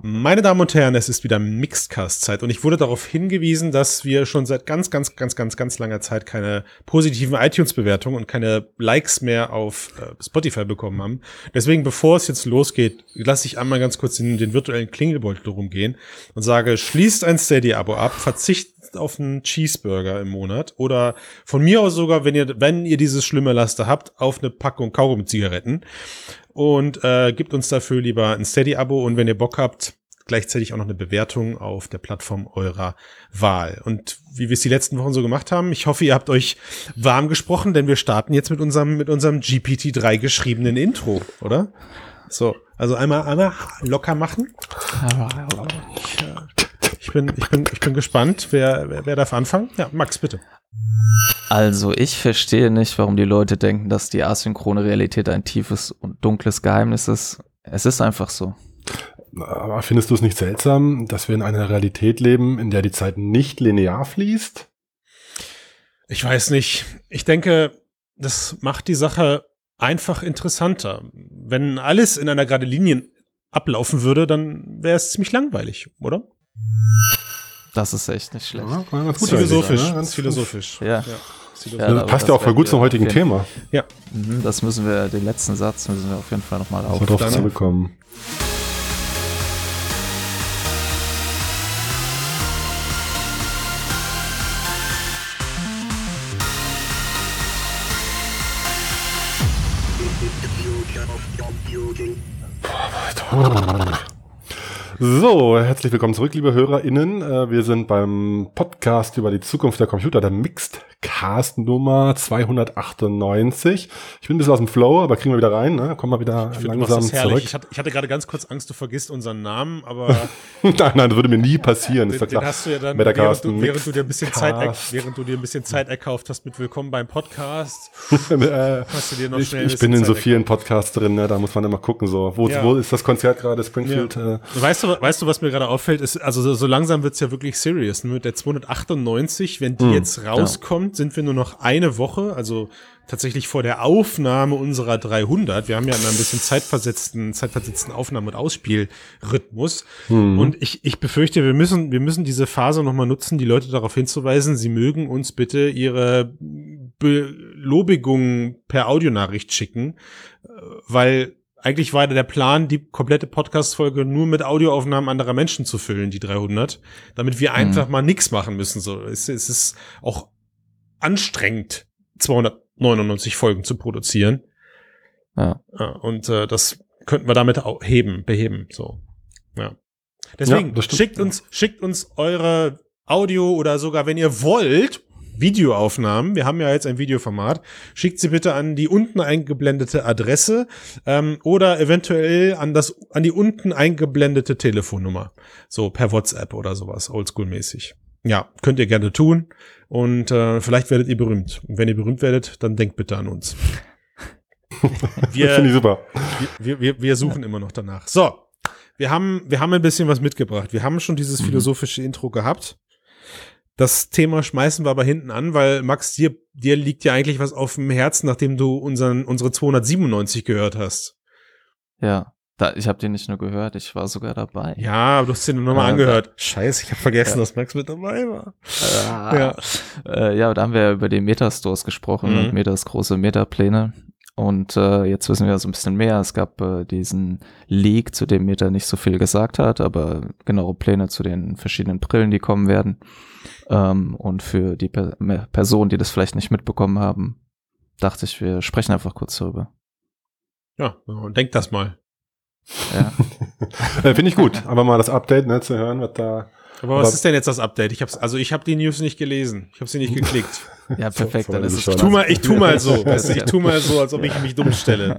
Meine Damen und Herren, es ist wieder Mixedcast-Zeit und ich wurde darauf hingewiesen, dass wir schon seit ganz, ganz, ganz, ganz, ganz langer Zeit keine positiven iTunes-Bewertungen und keine Likes mehr auf äh, Spotify bekommen haben. Deswegen, bevor es jetzt losgeht, lasse ich einmal ganz kurz den, den virtuellen Klingelbeutel rumgehen und sage, schließt ein Steady-Abo ab, verzichtet auf einen Cheeseburger im Monat oder von mir aus sogar, wenn ihr, wenn ihr dieses schlimme Laster habt, auf eine Packung Kaugummi-Zigaretten und äh, gebt uns dafür lieber ein Steady-Abo und wenn ihr Bock habt, gleichzeitig auch noch eine Bewertung auf der Plattform eurer Wahl. Und wie wir es die letzten Wochen so gemacht haben, ich hoffe, ihr habt euch warm gesprochen, denn wir starten jetzt mit unserem, mit unserem GPT-3 geschriebenen Intro, oder? So, also einmal, einmal locker machen. Ich bin, ich bin, ich bin gespannt. Wer, wer, wer darf anfangen? Ja, Max, bitte. Also ich verstehe nicht, warum die Leute denken, dass die asynchrone Realität ein tiefes und dunkles Geheimnis ist. Es ist einfach so. Aber findest du es nicht seltsam, dass wir in einer Realität leben, in der die Zeit nicht linear fließt? Ich weiß nicht. Ich denke, das macht die Sache einfach interessanter. Wenn alles in einer gerade Linie ablaufen würde, dann wäre es ziemlich langweilig, oder? Das ist echt nicht schlecht. Ja, ganz gut philosophisch. Ne? Ganz philosophisch. Ja. ja. ja passt ja auch voll gut zum heutigen Thema. Ja. Mhm, das müssen wir, den letzten Satz müssen wir auf jeden Fall nochmal auf. Darauf zurückkommen. So, herzlich willkommen zurück, liebe HörerInnen. Äh, wir sind beim Podcast über die Zukunft der Computer, der Mixed Cast Nummer 298. Ich bin ein bisschen aus dem Flow, aber kriegen wir wieder rein, ne? Kommen wir wieder ich langsam zurück. Ich hatte, ich hatte, gerade ganz kurz Angst, du vergisst unseren Namen, aber. nein, nein, das würde mir nie passieren. Den, den hast du ja dann, während du, während du, dir ein bisschen Zeit, während du dir ein bisschen Zeit erkauft hast mit Willkommen beim Podcast, äh, hast du dir noch schnell Ich, ich bin in so vielen Podcasts drin, ne? Da muss man immer gucken, so. Wo, ja. wo ist das Konzert gerade? Springfield? Ja. Äh. Weißt du, weißt du, was mir gerade auffällt? Ist, also so, so langsam wird's ja wirklich serious. Ne? Mit der 298, wenn die hm, jetzt rauskommt, ja. Sind wir nur noch eine Woche, also tatsächlich vor der Aufnahme unserer 300. Wir haben ja immer ein bisschen zeitversetzten, zeitversetzten Aufnahme- und Ausspielrhythmus. Hm. Und ich, ich befürchte, wir müssen, wir müssen diese Phase nochmal nutzen, die Leute darauf hinzuweisen, sie mögen uns bitte ihre Belobigungen per Audionachricht schicken, weil eigentlich war der Plan, die komplette Podcast-Folge nur mit Audioaufnahmen anderer Menschen zu füllen, die 300, damit wir mhm. einfach mal nichts machen müssen. So, es, es ist auch anstrengend, 299 Folgen zu produzieren. Ja. Und äh, das könnten wir damit auch heben, beheben. So, ja. Deswegen ja, schickt uns, schickt uns eure Audio oder sogar, wenn ihr wollt, Videoaufnahmen. Wir haben ja jetzt ein Videoformat. Schickt sie bitte an die unten eingeblendete Adresse ähm, oder eventuell an das an die unten eingeblendete Telefonnummer. So per WhatsApp oder sowas, oldschool-mäßig. Ja, könnt ihr gerne tun und äh, vielleicht werdet ihr berühmt. Und wenn ihr berühmt werdet, dann denkt bitte an uns. Wir, Finde ich super. Wir, wir, wir suchen immer noch danach. So, wir haben, wir haben ein bisschen was mitgebracht. Wir haben schon dieses mhm. philosophische Intro gehabt. Das Thema schmeißen wir aber hinten an, weil Max, dir, dir liegt ja eigentlich was auf dem Herzen, nachdem du unseren, unsere 297 gehört hast. Ja, da, ich habe den nicht nur gehört, ich war sogar dabei. Ja, du hast den nochmal äh, angehört. Scheiße, ich habe vergessen, ja. dass Max mit dabei war. Ah, ja. Äh, ja, da haben wir über die Metastores gesprochen mhm. und Metas große Metapläne. Und äh, jetzt wissen wir so ein bisschen mehr. Es gab äh, diesen Leak, zu dem Meta nicht so viel gesagt hat, aber genaue Pläne zu den verschiedenen Brillen, die kommen werden. Ähm, und für die per Personen, die das vielleicht nicht mitbekommen haben, dachte ich, wir sprechen einfach kurz darüber. Ja, und denkt das mal. Ja. Äh, finde ich gut, aber mal das Update ne, zu hören, was da. Aber was ist denn jetzt das Update? Ich hab's, also ich habe die News nicht gelesen. Ich habe sie nicht geklickt. ja, perfekt. dann ist es ich tu mal, ich tu mal so. weißt du, ich tu mal so, als ob ich mich dumm stelle.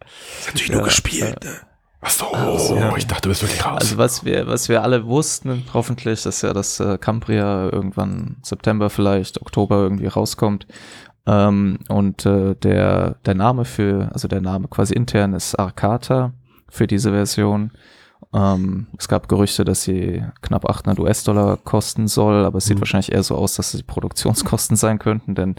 Das ist natürlich nur gespielt. Ne? Ach so, also, ja. ich dachte, du bist wirklich raus. Also was wir, was wir alle wussten, hoffentlich, dass ja das äh, Cambria irgendwann September vielleicht, Oktober irgendwie rauskommt. Ähm, und äh, der, der Name für, also der Name quasi intern ist Arcata für diese Version. Ähm, es gab Gerüchte, dass sie knapp 800 US-Dollar kosten soll, aber es sieht Mhm. wahrscheinlich eher so aus, dass es die Produktionskosten sein könnten, denn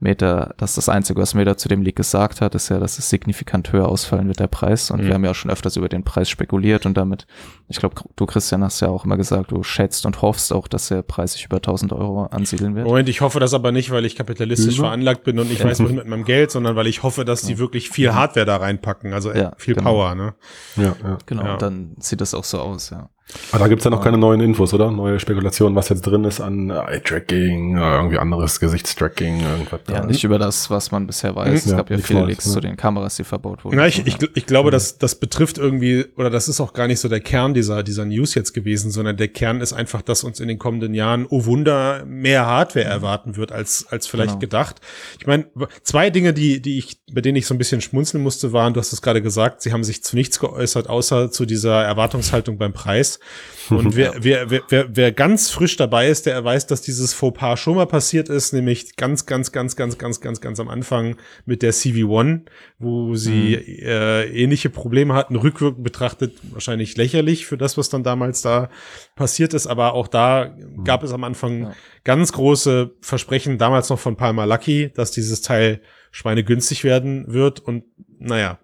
Meta, das ist das Einzige, was Meta zu dem Leak gesagt hat, ist ja, dass es signifikant höher ausfallen wird, der Preis. Und Mhm. wir haben ja auch schon öfters über den Preis spekuliert und damit, ich glaube, du Christian hast ja auch immer gesagt, du schätzt und hoffst auch, dass der Preis sich über 1000 Euro ansiedeln wird. Moment, ich hoffe das aber nicht, weil ich kapitalistisch veranlagt bin und nicht weiß, wohin mit meinem Geld, sondern weil ich hoffe, dass die wirklich viel Hardware da reinpacken, also Ja, viel genau. Power, ne? Ja, ja. Genau, Ja. und dann sieht das auch so aus, ja. Aber da gibt's ja noch keine neuen Infos, oder? Neue Spekulationen, was jetzt drin ist an Eye-Tracking, äh, irgendwie anderes Gesichtstracking, irgendwas. Ja, da. nicht über das, was man bisher weiß. Mhm. es gab Ja, ja viele Leaks ne? zu den Kameras, die verbaut wurden. Na, ich, ich, ich glaube, das, das betrifft irgendwie, oder das ist auch gar nicht so der Kern dieser, dieser News jetzt gewesen, sondern der Kern ist einfach, dass uns in den kommenden Jahren, oh Wunder, mehr Hardware erwarten wird, als, als vielleicht Genau. gedacht. Ich meine, zwei Dinge, die, die ich, bei denen ich so ein bisschen schmunzeln musste, waren, du hast es gerade gesagt, sie haben sich zu nichts geäußert, außer zu dieser Erwartungshaltung beim Preis. Und wer, wer, wer, wer, ganz frisch dabei ist, der weiß, dass dieses Fauxpas schon mal passiert ist, nämlich ganz, ganz, ganz, ganz, ganz, ganz, ganz am Anfang mit der CV1, wo sie äh, ähnliche Probleme hatten, rückwirkend betrachtet wahrscheinlich lächerlich für das, was dann damals da passiert ist, aber auch da gab es am Anfang Ja. ganz große Versprechen, damals noch von Palmer Lucky, dass dieses Teil schweinegünstig werden wird. Und naja,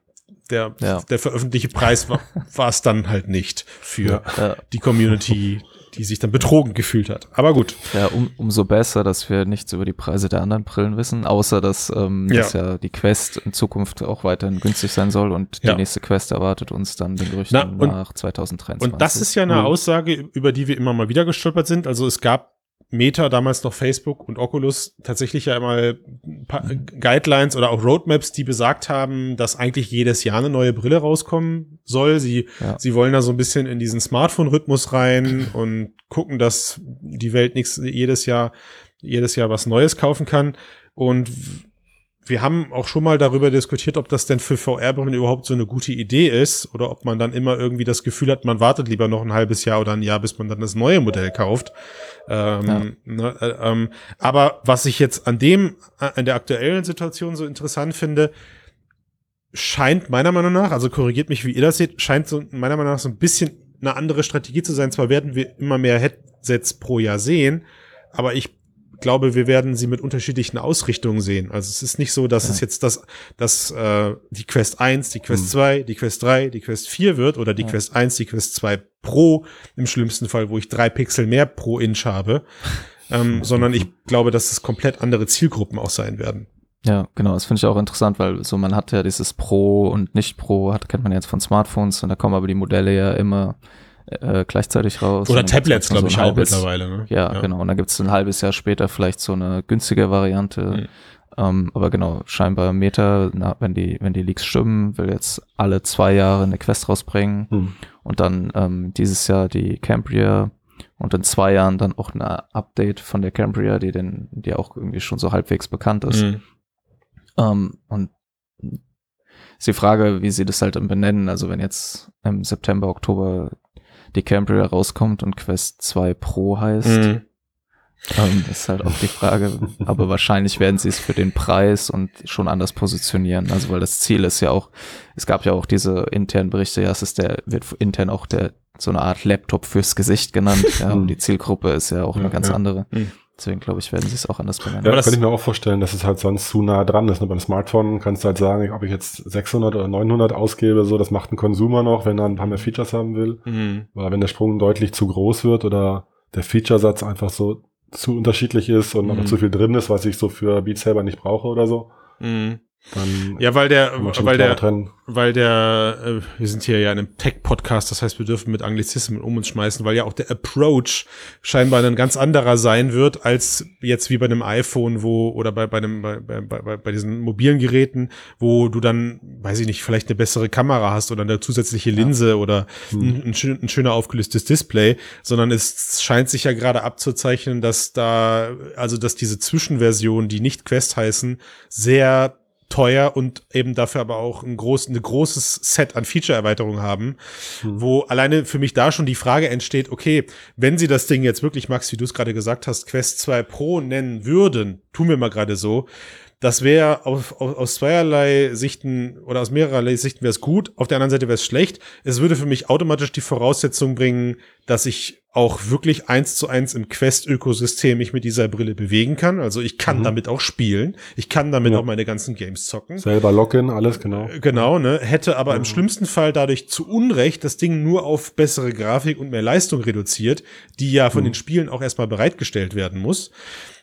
der, Ja. der veröffentlichte Preis war war es dann halt nicht für Ja. die Community, die sich dann betrogen gefühlt hat. Aber gut. Ja, um, umso besser, dass wir nichts über die Preise der anderen Brillen wissen, außer dass, ähm, Ja. dass ja die Quest in Zukunft auch weiterhin günstig sein soll und Ja. die nächste Quest erwartet uns dann den Gerüchten Na, und- nach 2023. Und das ist ja eine. Aussage, über die wir immer mal wieder gestolpert sind. Also es gab Meta, damals noch Facebook und Oculus, tatsächlich ja einmal Guidelines oder auch Roadmaps, die besagt haben, dass eigentlich jedes Jahr eine neue Brille rauskommen soll. Sie, Ja. sie wollen da so ein bisschen in diesen Smartphone-Rhythmus rein und gucken, dass die Welt nichts jedes Jahr, jedes Jahr was Neues kaufen kann. Und wir haben auch schon mal darüber diskutiert, ob das denn für VR-Brillen überhaupt so eine gute Idee ist oder ob man dann immer irgendwie das Gefühl hat, man wartet lieber noch ein halbes Jahr oder ein Jahr, bis man dann das neue Modell kauft. Ähm, ne, äh, ähm, aber was ich jetzt an dem, äh, an der aktuellen Situation so interessant finde, scheint meiner Meinung nach, also korrigiert mich, wie ihr das seht, scheint so meiner Meinung nach so ein bisschen eine andere Strategie zu sein. Zwar werden wir immer mehr Headsets pro Jahr sehen, aber ich glaube, wir werden sie mit unterschiedlichen Ausrichtungen sehen. Also es ist nicht so, dass Ja. es jetzt das, dass äh, die Quest 1, die Quest 2, die Quest 3, die Quest 4 wird oder die Ja. Quest 1, die Quest 2 Pro im schlimmsten Fall, wo ich drei Pixel mehr pro Inch habe, ähm, sondern ich glaube, dass es komplett andere Zielgruppen auch sein werden. Ja, genau, das finde ich auch interessant, weil so man hat ja dieses Pro und nicht Pro, hat, kennt man jetzt von Smartphones und da kommen aber die Modelle ja immer äh, gleichzeitig raus. Oder Tablets, glaube ich, so ein auch halbes- mittlerweile. Ne? Ja, genau. Und dann gibt's ein halbes Jahr später vielleicht so eine günstige Variante. Mhm. Ähm, aber genau, scheinbar Meta, na, wenn die, wenn die Leaks stimmen, will jetzt alle zwei Jahre eine Quest rausbringen Hm. und dann ähm, dieses Jahr die Cambria und in zwei Jahren dann auch eine Update von der Cambria, die denn, die auch irgendwie schon so halbwegs bekannt ist. Mhm. Ähm, und ist die Frage, wie sie das halt dann benennen. Also wenn jetzt im September, Oktober die Cambria rauskommt und Quest 2 Pro heißt, Mhm. ähm, ist halt auch die Frage. Aber wahrscheinlich werden sie es für den Preis und schon anders positionieren. Also weil das Ziel ist ja auch, es gab ja auch diese internen Berichte, ja, es ist der, wird intern auch der so eine Art Laptop fürs Gesicht genannt. Ja, und die Zielgruppe ist ja auch Ja, eine ganz ja. andere. Mhm. Deswegen glaube ich, werden sie es auch anders benennen. Ja, das kann ich mir auch vorstellen, dass es halt sonst zu nah dran ist. Ne? Beim Smartphone kannst du halt sagen, ob ich jetzt 600 oder 900 ausgebe, so, das macht ein Consumer noch, wenn er ein paar mehr Features haben will. Mhm. Aber wenn der Sprung deutlich zu groß wird oder der Featuresatz einfach so zu unterschiedlich ist und Mhm. noch zu viel drin ist, was ich so für Beat selber nicht brauche oder so, Mhm. Dann Ja, weil der, weil der, trennen. weil der, äh, wir sind hier ja in einem Tech-Podcast, das heißt, wir dürfen mit Anglizismen um uns schmeißen, weil ja auch der Approach scheinbar ein ganz anderer sein wird, als jetzt wie bei einem iPhone, wo, oder bei, bei einem, bei, bei, bei, bei diesen mobilen Geräten, wo du dann, weiß ich nicht, vielleicht eine bessere Kamera hast oder eine zusätzliche Linse oder ein, ein, schön, ein schöner aufgelöstes Display, sondern es scheint sich ja gerade abzuzeichnen, dass da, also dass diese Zwischenversionen, die nicht Quest heißen, sehr teuer und eben dafür aber auch ein, groß, ein großes Set an Feature-Erweiterungen haben, wo alleine für mich da schon die Frage entsteht, okay, wenn sie das Ding jetzt wirklich, Max, wie du es gerade gesagt hast, Quest 2 Pro nennen würden, tun wir mal gerade so, das wäre auf, auf, aus zweierlei Sichten oder aus mehrerlei Sichten wäre es gut, auf der anderen Seite wäre es schlecht. Es würde für mich automatisch die Voraussetzung bringen, dass ich auch wirklich eins zu eins im Quest-Ökosystem mich mit dieser Brille bewegen kann. Also ich kann mhm. damit auch spielen. Ich kann damit ja. auch meine ganzen Games zocken. Selber Login, alles, genau. Äh, genau, ne? Hätte aber mhm. im schlimmsten Fall dadurch zu Unrecht das Ding nur auf bessere Grafik und mehr Leistung reduziert, die ja von mhm. den Spielen auch erstmal bereitgestellt werden muss.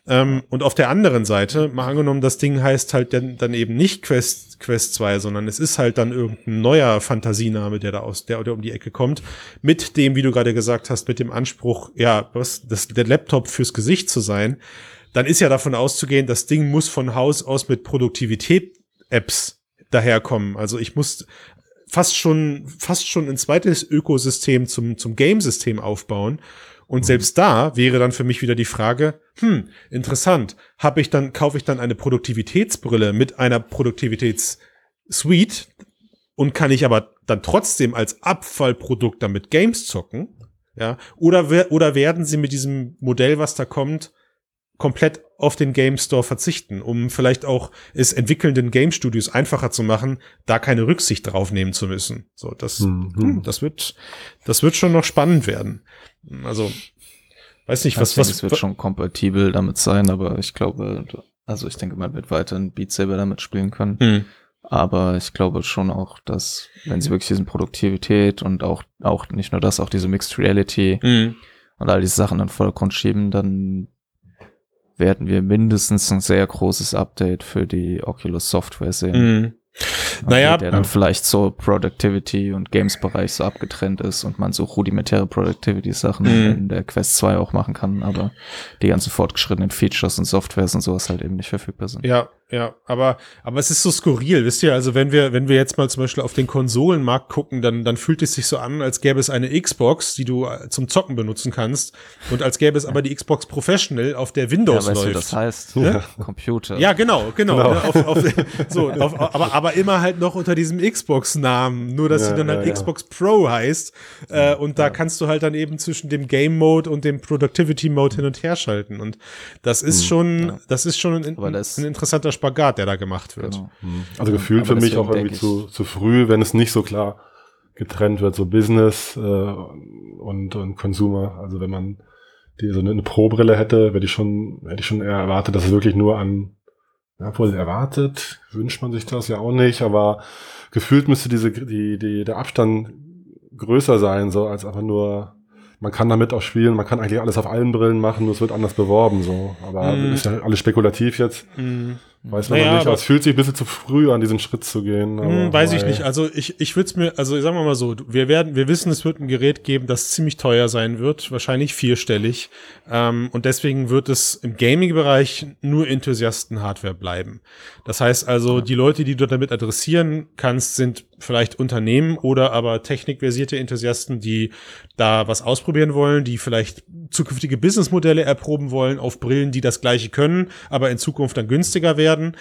Ähm, und auf der anderen Seite, mal angenommen, das Ding heißt halt dann, dann eben nicht Quest, Quest 2, sondern es ist halt dann irgendein neuer Fantasiename, der da aus, der, der um die Ecke kommt, mit dem, wie du gerade gesagt hast, mit dem Anspruch, ja, was, das, der Laptop fürs Gesicht zu sein, dann ist ja davon auszugehen, das Ding muss von Haus aus mit Produktivität-Apps daherkommen. Also ich muss fast schon, fast schon ein zweites Ökosystem zum, zum Game-System aufbauen. Und selbst da wäre dann für mich wieder die Frage, hm, interessant, habe ich dann, kaufe ich dann eine Produktivitätsbrille mit einer Produktivitätssuite und kann ich aber dann trotzdem als Abfallprodukt damit Games zocken? Ja, oder, oder werden sie mit diesem Modell, was da kommt, komplett auf den Game Store verzichten, um vielleicht auch es entwickelnden Game Studios einfacher zu machen, da keine Rücksicht drauf nehmen zu müssen. So, das, mhm. das wird, das wird schon noch spannend werden. Also, weiß nicht, was, ich was. Es wird schon kompatibel damit sein, aber ich glaube, also ich denke, man wird weiterhin Beat Saber damit spielen können. Mhm. Aber ich glaube schon auch, dass, wenn sie wirklich diesen Produktivität und auch, auch nicht nur das, auch diese Mixed Reality mhm. und all diese Sachen in Vordergrund schieben, dann werden wir mindestens ein sehr großes Update für die Oculus Software sehen. Mhm. Naja, der dann vielleicht so Productivity und Games-Bereich so abgetrennt ist und man so rudimentäre Productivity-Sachen mhm. in der Quest 2 auch machen kann, aber die ganzen fortgeschrittenen Features und Softwares und sowas halt eben nicht verfügbar sind. Ja, ja, aber, aber es ist so skurril, wisst ihr, also wenn wir, wenn wir jetzt mal zum Beispiel auf den Konsolenmarkt gucken, dann, dann fühlt es sich so an, als gäbe es eine Xbox, die du äh, zum Zocken benutzen kannst und als gäbe es aber die Xbox Professional, auf der Windows ja, weißt läuft. Du, das heißt ja? Computer. Ja, genau, genau. genau. Ne, auf, auf, so, auf, aber, aber immer halt noch unter diesem Xbox-Namen, nur dass ja, sie dann halt Xbox Pro heißt äh, und da kannst du halt dann eben zwischen dem Game Mode und dem Productivity Mode hin und her schalten und das ist hm, schon, das ist schon ein, ein, ein interessanter Spiel. Spagat, der da gemacht wird. Genau. Mhm. Also gefühlt für mich auch irgendwie zu, zu früh, wenn es nicht so klar getrennt wird, so Business äh, und, und Consumer. Also wenn man die, so eine, eine Pro-Brille hätte, hätte ich schon, hätte ich schon eher erwartet, dass es wirklich nur an, ja, wohl erwartet, wünscht man sich das ja auch nicht, aber gefühlt müsste diese, die, die, der Abstand größer sein, so als einfach nur man kann damit auch spielen, man kann eigentlich alles auf allen Brillen machen, nur es wird anders beworben, so. Aber mm. ist ja alles spekulativ jetzt. Mm. Weiß man naja, nicht, aber es fühlt sich ein bisschen zu früh an, diesen Schritt zu gehen. Mh, weiß ich nicht. Also ich, ich würde es mir, also sagen wir mal so, wir werden, wir wissen, es wird ein Gerät geben, das ziemlich teuer sein wird, wahrscheinlich vierstellig. Ähm, und deswegen wird es im Gaming-Bereich nur Enthusiasten-Hardware bleiben. Das heißt also, die Leute, die du damit adressieren kannst, sind vielleicht Unternehmen oder aber technikversierte Enthusiasten, die da was ausprobieren wollen, die vielleicht zukünftige Businessmodelle erproben wollen auf Brillen, die das gleiche können, aber in Zukunft dann günstiger werden.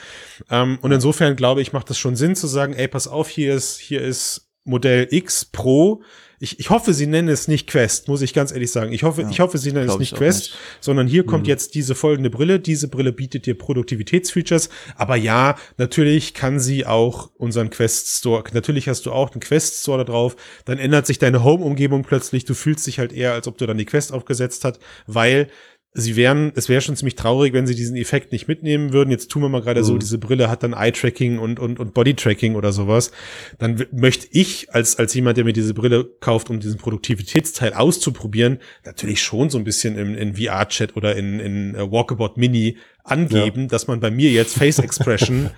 Ähm, und insofern glaube ich, macht es schon Sinn zu sagen, ey, pass auf, hier ist, hier ist Modell X Pro, ich, ich hoffe, sie nennen es nicht Quest, muss ich ganz ehrlich sagen. Ich hoffe, ja, ich hoffe, sie nennen es nicht Quest, nicht. sondern hier mhm. kommt jetzt diese folgende Brille. Diese Brille bietet dir Produktivitätsfeatures. Aber ja, natürlich kann sie auch unseren Quest Store, natürlich hast du auch einen Quest Store da drauf. Dann ändert sich deine Home-Umgebung plötzlich. Du fühlst dich halt eher, als ob du dann die Quest aufgesetzt hast, weil sie wären, es wäre schon ziemlich traurig, wenn sie diesen Effekt nicht mitnehmen würden. Jetzt tun wir mal gerade mhm. so, diese Brille hat dann Eye-Tracking und, und, und Body-Tracking oder sowas. Dann möchte ich als, als jemand, der mir diese Brille kauft, um diesen Produktivitätsteil auszuprobieren, natürlich schon so ein bisschen in, in VR-Chat oder in, in uh, Walkabout Mini angeben, ja. dass man bei mir jetzt Face Expression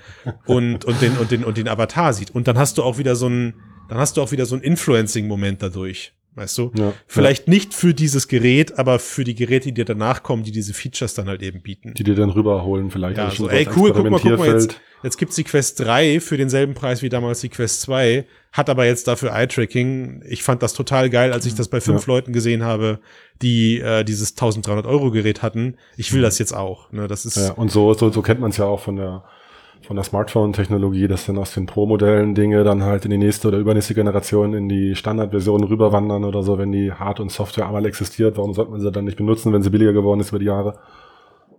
und, und den, und den, und den Avatar sieht. Und dann hast du auch wieder so ein, dann hast du auch wieder so ein Influencing-Moment dadurch. Weißt du? Ja, Vielleicht ja. nicht für dieses Gerät, aber für die Geräte, die dir danach kommen, die diese Features dann halt eben bieten. Die dir dann rüberholen vielleicht. Ja, so, ey, cool, guck mal, guck mal, jetzt, jetzt gibt's die Quest 3 für denselben Preis wie damals die Quest 2, hat aber jetzt dafür Eye-Tracking. Ich fand das total geil, als ich das bei fünf ja. Leuten gesehen habe, die äh, dieses 1300 Euro Gerät hatten. Ich will mhm. das jetzt auch. Ne, das ist ja, und so, so, so kennt man es ja auch von der von der Smartphone-Technologie, dass dann aus den Pro-Modellen Dinge dann halt in die nächste oder übernächste Generation in die Standardversion rüberwandern oder so, wenn die Hard- und Software einmal existiert, warum sollte man sie dann nicht benutzen, wenn sie billiger geworden ist über die Jahre?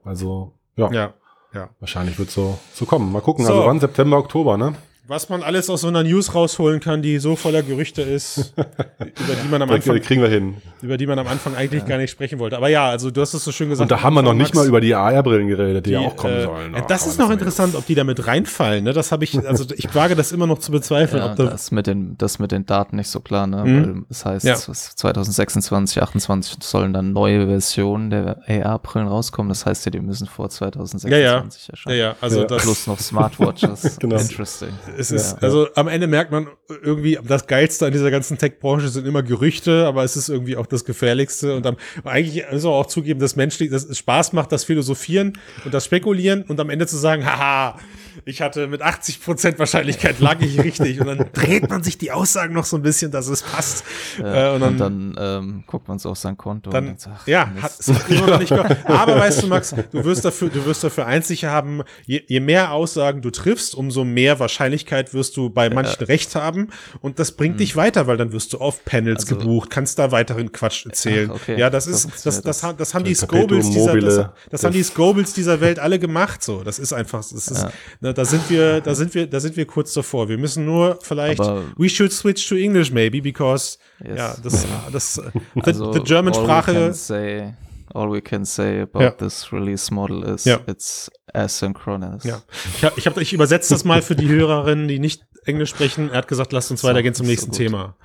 Also, ja. Ja. ja. wahrscheinlich wird so so kommen. Mal gucken. So. Also wann September, Oktober, ne? Was man alles aus so einer News rausholen kann, die so voller Gerüchte ist, über die man am Anfang kriegen wir hin. über die man am Anfang eigentlich ja. gar nicht sprechen wollte. Aber ja, also du hast es so schön gesagt. Und da haben wir noch nicht mal über die AR-Brillen geredet, die, die, ja auch kommen äh, sollen. Oh, das ist noch interessant, ob die damit reinfallen. Ne? Das habe ich, also ich wage das immer noch zu bezweifeln. Ja, ob da das mit den, das mit den Daten nicht so klar. Ne? Mhm. Weil das heißt, ja. 2026, 2028 sollen dann neue Versionen der AR-Brillen rauskommen. Das heißt ja, die müssen vor 2026 ja, ja. erscheinen. Ja, ja. Also das plus noch Smartwatches. genau. Interesting. Es ist, also am Ende merkt man irgendwie, das Geilste an dieser ganzen Tech-Branche sind immer Gerüchte, aber es ist irgendwie auch das Gefährlichste. Und am, eigentlich müssen wir auch zugeben, dass menschlich, dass es Spaß macht, das Philosophieren und das Spekulieren und am Ende zu sagen, haha, ich hatte mit 80 Prozent Wahrscheinlichkeit lag ich richtig. Und dann dreht man sich die Aussagen noch so ein bisschen, dass es passt. Ja, äh, und dann, und dann ähm, guckt man so auf sein Konto. Dann, und sagt, ja, hat, es hat immer noch nicht Aber weißt du, Max, du wirst dafür, du wirst dafür einzig haben, je, je mehr Aussagen du triffst, umso mehr Wahrscheinlichkeit wirst du bei manchen ja. recht haben. Und das bringt mhm. dich weiter, weil dann wirst du auf Panels also, gebucht, kannst da weiteren Quatsch erzählen. Ach, okay. Ja, das ist, das, das, das, das haben die Scobles dieser, das, das haben die Scobles dieser Welt alle gemacht. So, das ist einfach, das ist, ja. Ne, da sind wir, da sind wir, da sind wir kurz davor. Wir müssen nur vielleicht, Aber we should switch to English maybe, because, yes. ja, das, das, also, the, the German Sprache. All we can say about ja. this release model is ja. it's asynchronous. Ja. Ich, hab, ich, hab, ich übersetze das mal für die Hörerinnen, die nicht Englisch sprechen. Er hat gesagt, lasst uns weitergehen zum nächsten so Thema.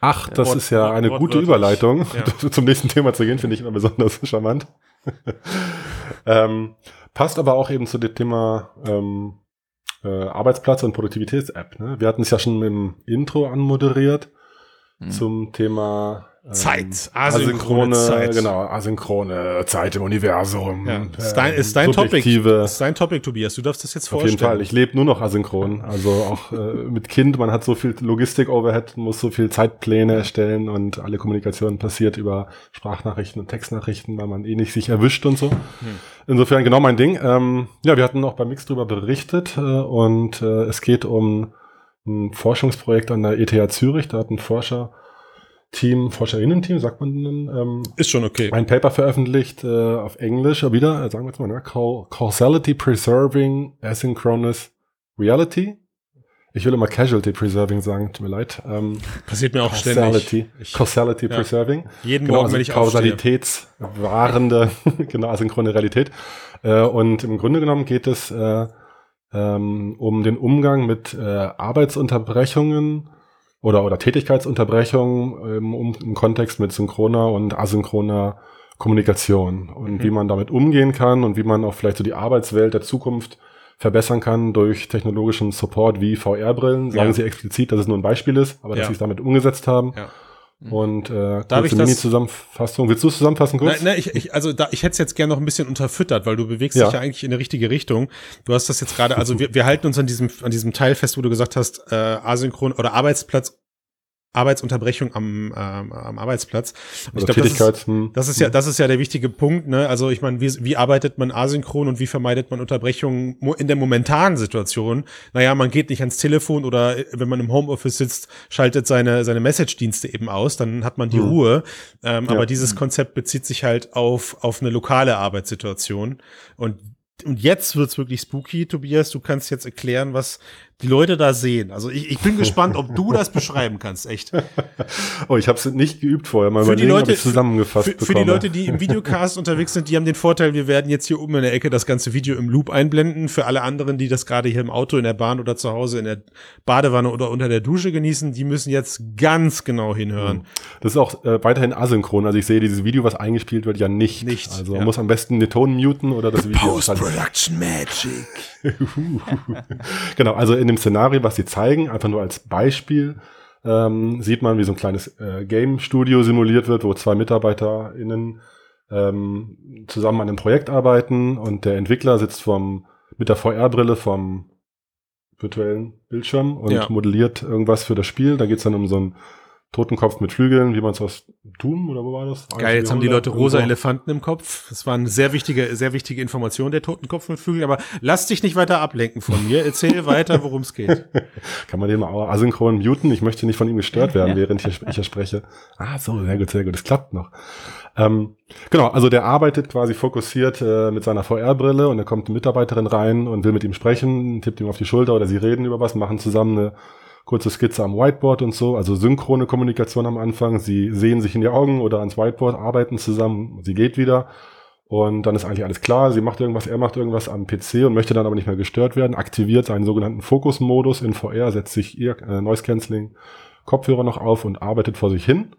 Ach, das Wort, ist ja eine Wort, gute Überleitung. Ja. Zum nächsten Thema zu gehen, finde ich immer besonders charmant. ähm, passt aber auch eben zu dem Thema ähm, äh, Arbeitsplatz und Produktivitäts-App. Ne? Wir hatten es ja schon im Intro anmoderiert mhm. zum Thema Zeit, ähm, asynchrone, asynchrone Zeit. Genau, asynchrone Zeit im Universum. Ja. Ist dein, ist dein Topic, ist dein Topic, Tobias. Du darfst das jetzt vorstellen. Auf jeden Fall. Ich lebe nur noch asynchron. Also auch äh, mit Kind, man hat so viel Logistik-Overhead, muss so viel Zeitpläne erstellen und alle Kommunikation passiert über Sprachnachrichten und Textnachrichten, weil man eh nicht sich erwischt und so. Hm. Insofern genau mein Ding. Ähm, ja, wir hatten auch beim Mix drüber berichtet äh, und äh, es geht um ein Forschungsprojekt an der ETH Zürich. Da hat ein Forscher Team, Forscherinnen-Team, sagt man dann, ähm, ist schon okay. Ein Paper veröffentlicht äh, auf Englisch, aber wieder, äh, sagen wir jetzt mal, ne, Causality Preserving Asynchronous Reality. Ich will immer Casualty Preserving sagen, tut mir leid. Ähm, Passiert mir auch Causality, ständig. Ich, Causality ja, Preserving. Jeden genau, Morgen, also wenn ich Kausalitätswahrende, genau, asynchrone Realität. Äh, und im Grunde genommen geht es äh, ähm, um den Umgang mit äh, Arbeitsunterbrechungen oder, oder Tätigkeitsunterbrechung ähm, um, im Kontext mit synchroner und asynchroner Kommunikation und mhm. wie man damit umgehen kann und wie man auch vielleicht so die Arbeitswelt der Zukunft verbessern kann durch technologischen Support wie VR-Brillen. Sagen ja. Sie explizit, dass es nur ein Beispiel ist, aber ja. dass Sie es damit umgesetzt haben. Ja. Mhm. Und äh, Darf kurze Mini-Zusammenfassung. Willst du es zusammenfassen kurz? Nein, nein ich, ich, also da, ich hätte es jetzt gerne noch ein bisschen unterfüttert, weil du bewegst ja. dich ja eigentlich in die richtige Richtung. Du hast das jetzt gerade, also wir, wir halten uns an diesem, an diesem Teil fest, wo du gesagt hast, äh, asynchron oder Arbeitsplatz Arbeitsunterbrechung am, ähm, am Arbeitsplatz. Und ich glaube, das, ist, das ist ja, das ist ja der wichtige Punkt. Ne? Also ich meine, wie, wie arbeitet man asynchron und wie vermeidet man Unterbrechungen in der momentanen Situation? Naja, man geht nicht ans Telefon oder äh, wenn man im Homeoffice sitzt, schaltet seine seine Message-Dienste eben aus, dann hat man die hm. Ruhe. Ähm, ja. Aber dieses Konzept bezieht sich halt auf auf eine lokale Arbeitssituation und und jetzt wird's wirklich spooky, Tobias. Du kannst jetzt erklären, was die Leute da sehen. Also ich, ich bin gespannt, ob du das beschreiben kannst, echt. oh, ich habe es nicht geübt vorher, mal für die Leute zusammengefasst für, für, die Leute, die im Videocast unterwegs sind, die haben den Vorteil, wir werden jetzt hier oben in der Ecke das ganze Video im Loop einblenden. Für alle anderen, die das gerade hier im Auto, in der Bahn oder zu Hause in der Badewanne oder unter der Dusche genießen, die müssen jetzt ganz genau hinhören. Hm. Das ist auch äh, weiterhin asynchron. Also ich sehe dieses Video, was eingespielt wird, ja nicht. Nicht. Also man ja. muss am besten den Ton muten oder das Video. Post-Production Magic. genau, also in dem Szenario, was sie zeigen, einfach nur als Beispiel, ähm, sieht man, wie so ein kleines äh, Game-Studio simuliert wird, wo zwei MitarbeiterInnen ähm, zusammen an einem Projekt arbeiten und der Entwickler sitzt vom, mit der VR-Brille vom virtuellen Bildschirm und ja. modelliert irgendwas für das Spiel. Da geht's dann um so ein Totenkopf mit Flügeln, wie man es aus Doom oder wo war das? Geil, jetzt haben die Leute rosa Elefanten im Kopf. Das war eine sehr wichtige, sehr wichtige Information, der Totenkopf mit Flügeln. Aber lass dich nicht weiter ablenken von mir. Erzähl weiter, worum es geht. Kann man den mal asynchron muten? Ich möchte nicht von ihm gestört werden, während ich, ich hier spreche. Ah, so, sehr gut, sehr gut. Das klappt noch. Ähm, genau, also der arbeitet quasi fokussiert äh, mit seiner VR-Brille und da kommt eine Mitarbeiterin rein und will mit ihm sprechen, tippt ihm auf die Schulter oder sie reden über was, machen zusammen eine kurze Skizze am Whiteboard und so, also synchrone Kommunikation am Anfang. Sie sehen sich in die Augen oder ans Whiteboard, arbeiten zusammen, sie geht wieder und dann ist eigentlich alles klar. Sie macht irgendwas, er macht irgendwas am PC und möchte dann aber nicht mehr gestört werden, aktiviert seinen sogenannten Fokus-Modus in VR, setzt sich ihr äh, Noise Cancelling Kopfhörer noch auf und arbeitet vor sich hin.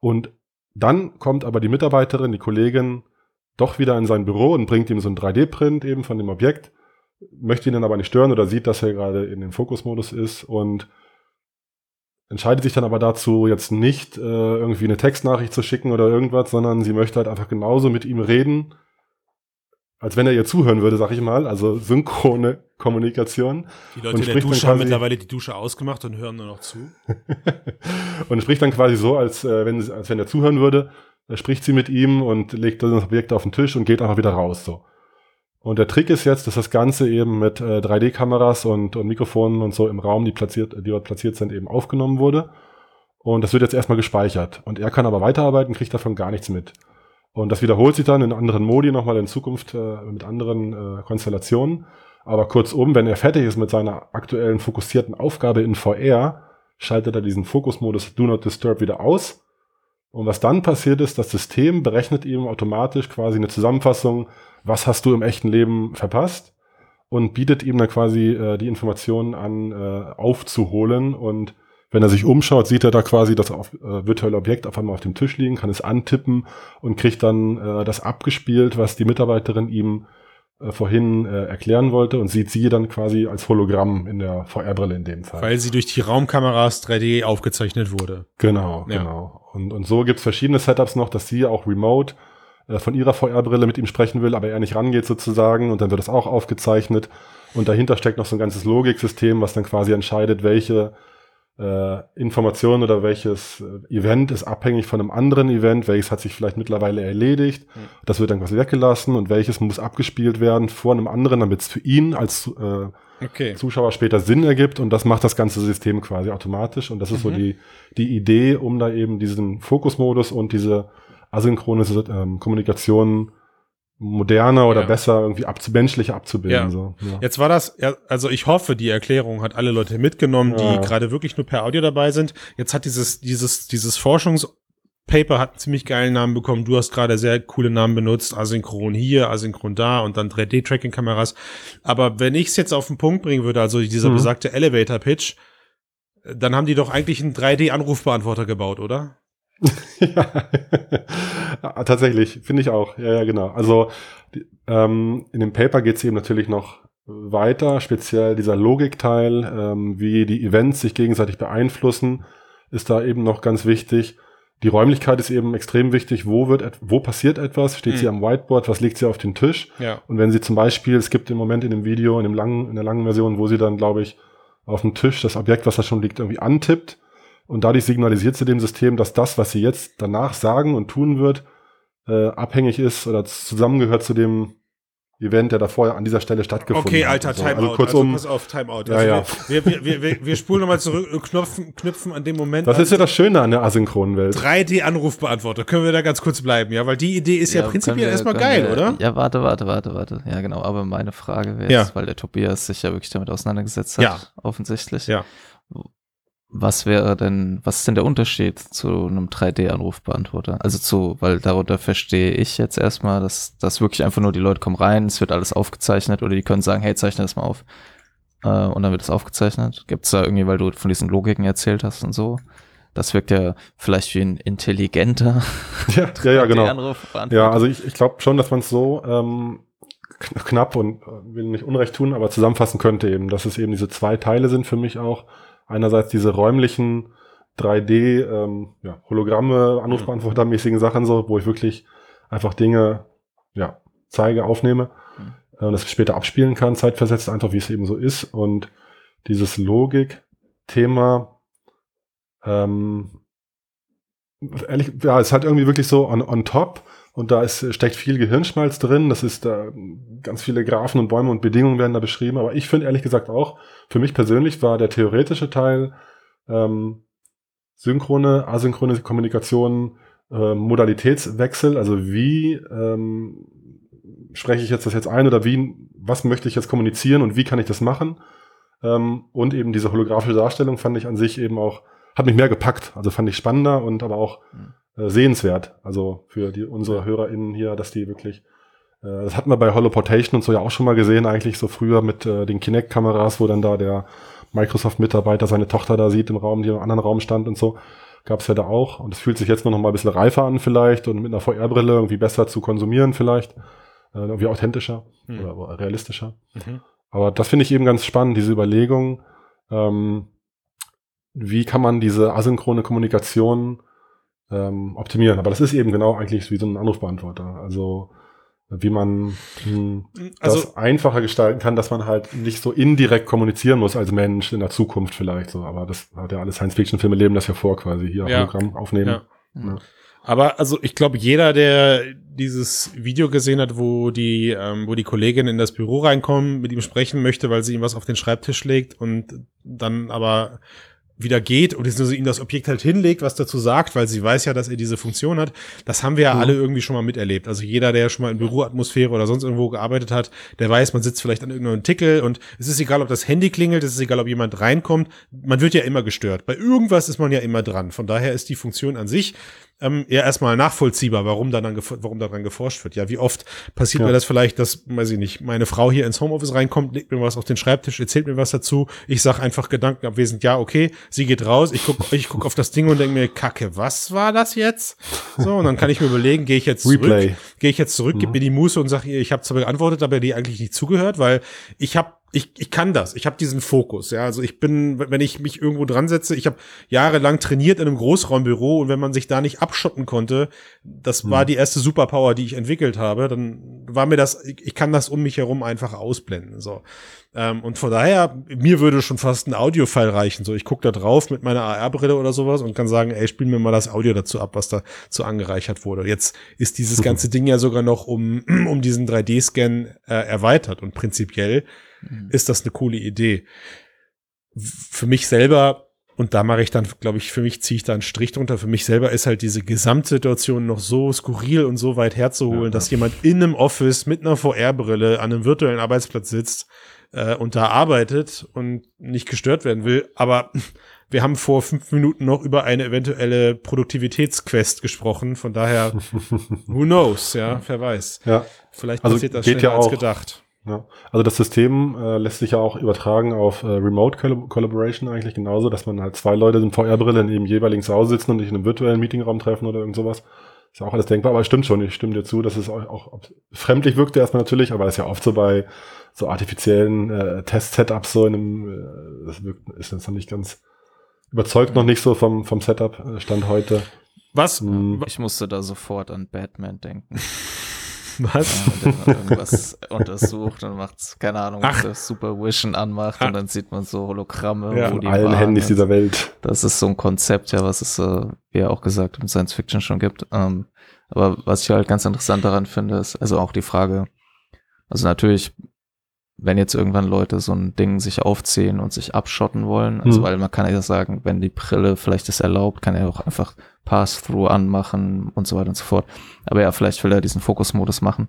Und dann kommt aber die Mitarbeiterin, die Kollegin, doch wieder in sein Büro und bringt ihm so einen 3D-Print eben von dem Objekt möchte ihn dann aber nicht stören oder sieht, dass er gerade in dem Fokusmodus ist und entscheidet sich dann aber dazu, jetzt nicht äh, irgendwie eine Textnachricht zu schicken oder irgendwas, sondern sie möchte halt einfach genauso mit ihm reden, als wenn er ihr zuhören würde, sag ich mal, also synchrone Kommunikation. Die Leute in der Dusche haben mittlerweile die Dusche ausgemacht und hören nur noch zu. und spricht dann quasi so, als, äh, wenn, als wenn er zuhören würde, spricht sie mit ihm und legt das Objekt auf den Tisch und geht einfach wieder raus, so. Und der Trick ist jetzt, dass das Ganze eben mit äh, 3D-Kameras und, und Mikrofonen und so im Raum, die, platziert, die dort platziert sind, eben aufgenommen wurde. Und das wird jetzt erstmal gespeichert. Und er kann aber weiterarbeiten, kriegt davon gar nichts mit. Und das wiederholt sich dann in anderen Modi nochmal in Zukunft äh, mit anderen äh, Konstellationen. Aber kurzum, wenn er fertig ist mit seiner aktuellen fokussierten Aufgabe in VR, schaltet er diesen Fokusmodus Do Not Disturb wieder aus. Und was dann passiert ist, das System berechnet ihm automatisch quasi eine Zusammenfassung was hast du im echten Leben verpasst? Und bietet ihm dann quasi äh, die Informationen an, äh, aufzuholen. Und wenn er sich umschaut, sieht er da quasi das auf, äh, virtuelle Objekt auf einmal auf dem Tisch liegen, kann es antippen und kriegt dann äh, das abgespielt, was die Mitarbeiterin ihm äh, vorhin äh, erklären wollte und sieht sie dann quasi als Hologramm in der VR-Brille in dem Fall. Weil sie durch die Raumkameras 3D aufgezeichnet wurde. Genau, ja. genau. Und, und so gibt's verschiedene Setups noch, dass sie auch remote äh, von ihrer VR-Brille mit ihm sprechen will, aber er nicht rangeht sozusagen und dann wird das auch aufgezeichnet und dahinter steckt noch so ein ganzes Logiksystem, was dann quasi entscheidet, welche äh, Information oder welches äh, Event ist abhängig von einem anderen Event, welches hat sich vielleicht mittlerweile erledigt, mhm. das wird dann quasi weggelassen und welches muss abgespielt werden vor einem anderen, damit es für ihn als äh, okay. Zuschauer später Sinn ergibt und das macht das ganze System quasi automatisch und das ist mhm. so die, die Idee, um da eben diesen Fokusmodus und diese asynchrone ähm, Kommunikation moderner oder ja. besser irgendwie abzu menschlicher abzubilden. Ja. So, ja. Jetzt war das, ja, also ich hoffe, die Erklärung hat alle Leute mitgenommen, die gerade wirklich nur per Audio dabei sind. Jetzt hat dieses, dieses, dieses Forschungspaper hat einen ziemlich geilen Namen bekommen. Du hast gerade sehr coole Namen benutzt. Asynchron hier, asynchron da und dann 3D-Tracking-Kameras. Aber wenn ich es jetzt auf den Punkt bringen würde, also dieser mhm. besagte Elevator-Pitch, dann haben die doch eigentlich einen 3D-Anrufbeantworter gebaut, oder? ja, tatsächlich, finde ich auch. Ja, ja, genau. Also die, ähm, in dem Paper geht es eben natürlich noch weiter, speziell dieser Logikteil, ähm, wie die Events sich gegenseitig beeinflussen, ist da eben noch ganz wichtig. Die Räumlichkeit ist eben extrem wichtig. Wo wird, wo passiert etwas? Steht mhm. sie am Whiteboard? Was liegt sie auf den Tisch? Ja. Und wenn sie zum Beispiel, es gibt im Moment in dem Video, in dem langen, in der langen Version, wo sie dann, glaube ich, auf dem Tisch das Objekt, was da schon liegt, irgendwie antippt, und dadurch signalisiert sie dem System, dass das, was sie jetzt danach sagen und tun wird, äh, abhängig ist oder zusammengehört zu dem Event, der da vorher an dieser Stelle stattgefunden okay, hat. Okay, alter, Timeout. Also, kurzum, also pass auf, Timeout. Also ja, ja. Wir, wir, wir, wir, wir spulen nochmal zurück und knüpfen, knüpfen an dem Moment. Das ist ja das Schöne an der asynchronen Welt. 3D-Anrufbeantworter. Können wir da ganz kurz bleiben, ja? Weil die Idee ist ja, ja prinzipiell erstmal geil, wir, oder? Ja, warte, warte, warte, warte. Ja, genau. Aber meine Frage wäre jetzt, weil der Tobias sich ja wirklich damit auseinandergesetzt hat, ja. offensichtlich. Ja was wäre denn, was ist denn der Unterschied zu einem 3D-Anrufbeantworter? Also zu, weil darunter verstehe ich jetzt erstmal, dass das wirklich einfach nur die Leute kommen rein, es wird alles aufgezeichnet oder die können sagen, hey, zeichne das mal auf. Äh, und dann wird es aufgezeichnet. Gibt es da irgendwie, weil du von diesen Logiken erzählt hast und so? Das wirkt ja vielleicht wie ein intelligenter ja, ja, ja, genau. Ja, also ich, ich glaube schon, dass man es so ähm, knapp und äh, will nicht Unrecht tun, aber zusammenfassen könnte eben, dass es eben diese zwei Teile sind für mich auch einerseits diese räumlichen 3D, ähm, ja, Hologramme, Anrufbeantwortermäßigen Sachen so, wo ich wirklich einfach Dinge, ja, zeige, aufnehme mhm. äh, und das später abspielen kann, zeitversetzt, einfach wie es eben so ist. Und dieses Logik-Thema Ähm, ehrlich, ja, es ist halt irgendwie wirklich so on, on top und da ist, steckt viel Gehirnschmalz drin. Das ist da ganz viele Graphen und Bäume und Bedingungen werden da beschrieben. Aber ich finde ehrlich gesagt auch, für mich persönlich war der theoretische Teil ähm, synchrone, asynchrone Kommunikation, äh, Modalitätswechsel, also wie ähm, spreche ich jetzt das jetzt ein oder wie, was möchte ich jetzt kommunizieren und wie kann ich das machen? Ähm, und eben diese holographische Darstellung fand ich an sich eben auch, hat mich mehr gepackt. Also fand ich spannender und aber auch mhm äh, sehenswert. Also für die, unsere HörerInnen hier, dass die wirklich, äh, das hatten wir bei Holoportation und so ja auch schon mal gesehen, eigentlich so früher mit äh, den Kinect-Kameras, wo dann da der Microsoft-Mitarbeiter seine Tochter da sieht im Raum, die im anderen Raum stand und so. Gab's ja da auch. Und es fühlt sich jetzt noch mal ein bisschen reifer an vielleicht und mit einer VR-Brille irgendwie besser zu konsumieren vielleicht. Äh, irgendwie authentischer mhm. oder realistischer. Mhm. Aber das finde ich eben ganz spannend, diese Überlegung, ähm, wie kann man diese asynchrone Kommunikation ähm, optimieren. Aber das ist eben genau eigentlich wie so ein Anrufbeantworter. Also wie man mh, hm, also, das einfacher gestalten kann, dass man halt nicht so indirekt kommunizieren muss als Mensch in der Zukunft vielleicht so. Aber das hat ja alle Science-Fiction-Filme leben das ja vor, quasi hier ja, Hologramm aufnehmen. Ja. Ja. Aber also ich glaube, jeder, der dieses Video gesehen hat, wo die, ähm, wo die Kollegin in das Büro reinkommen, mit ihm sprechen möchte, weil sie ihm was auf den Schreibtisch legt und dann aber wieder geht und ihm das Objekt halt hinlegt, was dazu sagt, weil sie weiß ja, dass er diese Funktion hat. Das haben wir ja mhm. alle irgendwie schon mal miterlebt. Also jeder, der schon mal in Büroatmosphäre oder sonst irgendwo gearbeitet hat, der weiß, man sitzt vielleicht an irgendeinem Tickel und es ist egal, ob das Handy klingelt, es ist egal, ob jemand reinkommt. Man wird ja immer gestört. Bei irgendwas ist man ja immer dran. Von daher ist die Funktion an sich ähm, eher erstmal nachvollziehbar, warum dann, dann warum daran geforscht wird. Ja, wie oft passiert ja. mir das vielleicht, dass, weiß ich nicht, meine Frau hier ins Homeoffice reinkommt, legt mir was auf den Schreibtisch, erzählt mir was dazu, ich sag einfach gedankenabwesend, ja, okay, sie geht raus, ich guck, ich guck auf das Ding und denke mir, Kacke, was war das jetzt? So, und dann kann ich mir überlegen, gehe ich jetzt zurück, gehe ich jetzt zurück, mhm. gib mir die Muße und sag ihr, ich habe zwar geantwortet, aber die eigentlich nicht zugehört, weil ich habe ich, ich kann das. Ich habe diesen Fokus. Ja, also ich bin, wenn ich mich irgendwo dran setze, ich habe jahrelang trainiert in einem Großraumbüro und wenn man sich da nicht abschotten konnte, das hm. war die erste Superpower, die ich entwickelt habe, dann war mir das, ich, ich kann das um mich herum einfach ausblenden. So ähm, und von daher, mir würde schon fast ein Audiofile reichen. So, ich gucke da drauf mit meiner AR-Brille oder sowas und kann sagen, ey, spiel mir mal das Audio dazu ab, was da zu angereichert wurde. Jetzt ist dieses ganze Ding ja sogar noch um um diesen 3D-Scan äh, erweitert und prinzipiell mhm. ist das eine coole Idee. Für mich selber, und da mache ich dann, glaube ich, für mich ziehe ich da einen Strich drunter. Für mich selber ist halt diese Gesamtsituation noch so skurril und so weit herzuholen, ja, dass jemand in einem Office mit einer VR-Brille an einem virtuellen Arbeitsplatz sitzt äh, und da arbeitet und nicht gestört werden will. Aber wir haben vor fünf Minuten noch über eine eventuelle Produktivitätsquest gesprochen. Von daher, who knows, ja, wer weiß. Ja. Vielleicht also passiert das schneller ja als gedacht. Ja. Also das System äh, lässt sich ja auch übertragen auf äh, Remote Collaboration eigentlich genauso, dass man halt zwei Leute in VR-Brille in eben jeweiligen zu Hause sitzen und sich in einem virtuellen Meetingraum treffen oder irgend sowas. Ist ja auch alles denkbar, aber es stimmt schon, ich stimme dir zu, dass es auch, auch fremdlich wirkt erstmal natürlich, aber das ist ja oft so bei so artifiziellen äh, Test-Setups so in einem, äh, das wirkt, ist jetzt noch nicht ganz überzeugt noch nicht so vom, vom Setup äh, Stand heute. Was? Hm. Ich musste da sofort an Batman denken. Was? Ja, und dann irgendwas untersucht und macht, keine Ahnung, Ach. das Super Vision anmacht Ach. und dann sieht man so Hologramme. Ja, wo die allen Handys dieser Welt. Das ist so ein Konzept, ja, was es, äh, wie er auch gesagt, im Science Fiction schon gibt. Ähm, aber was ich halt ganz interessant daran finde, ist, also auch die Frage, also natürlich wenn jetzt irgendwann Leute so ein Ding sich aufziehen und sich abschotten wollen, also mhm. weil man kann ja sagen, wenn die Brille vielleicht es erlaubt, kann er auch einfach Pass-Through anmachen und so weiter und so fort. Aber ja, vielleicht will er diesen Fokusmodus machen.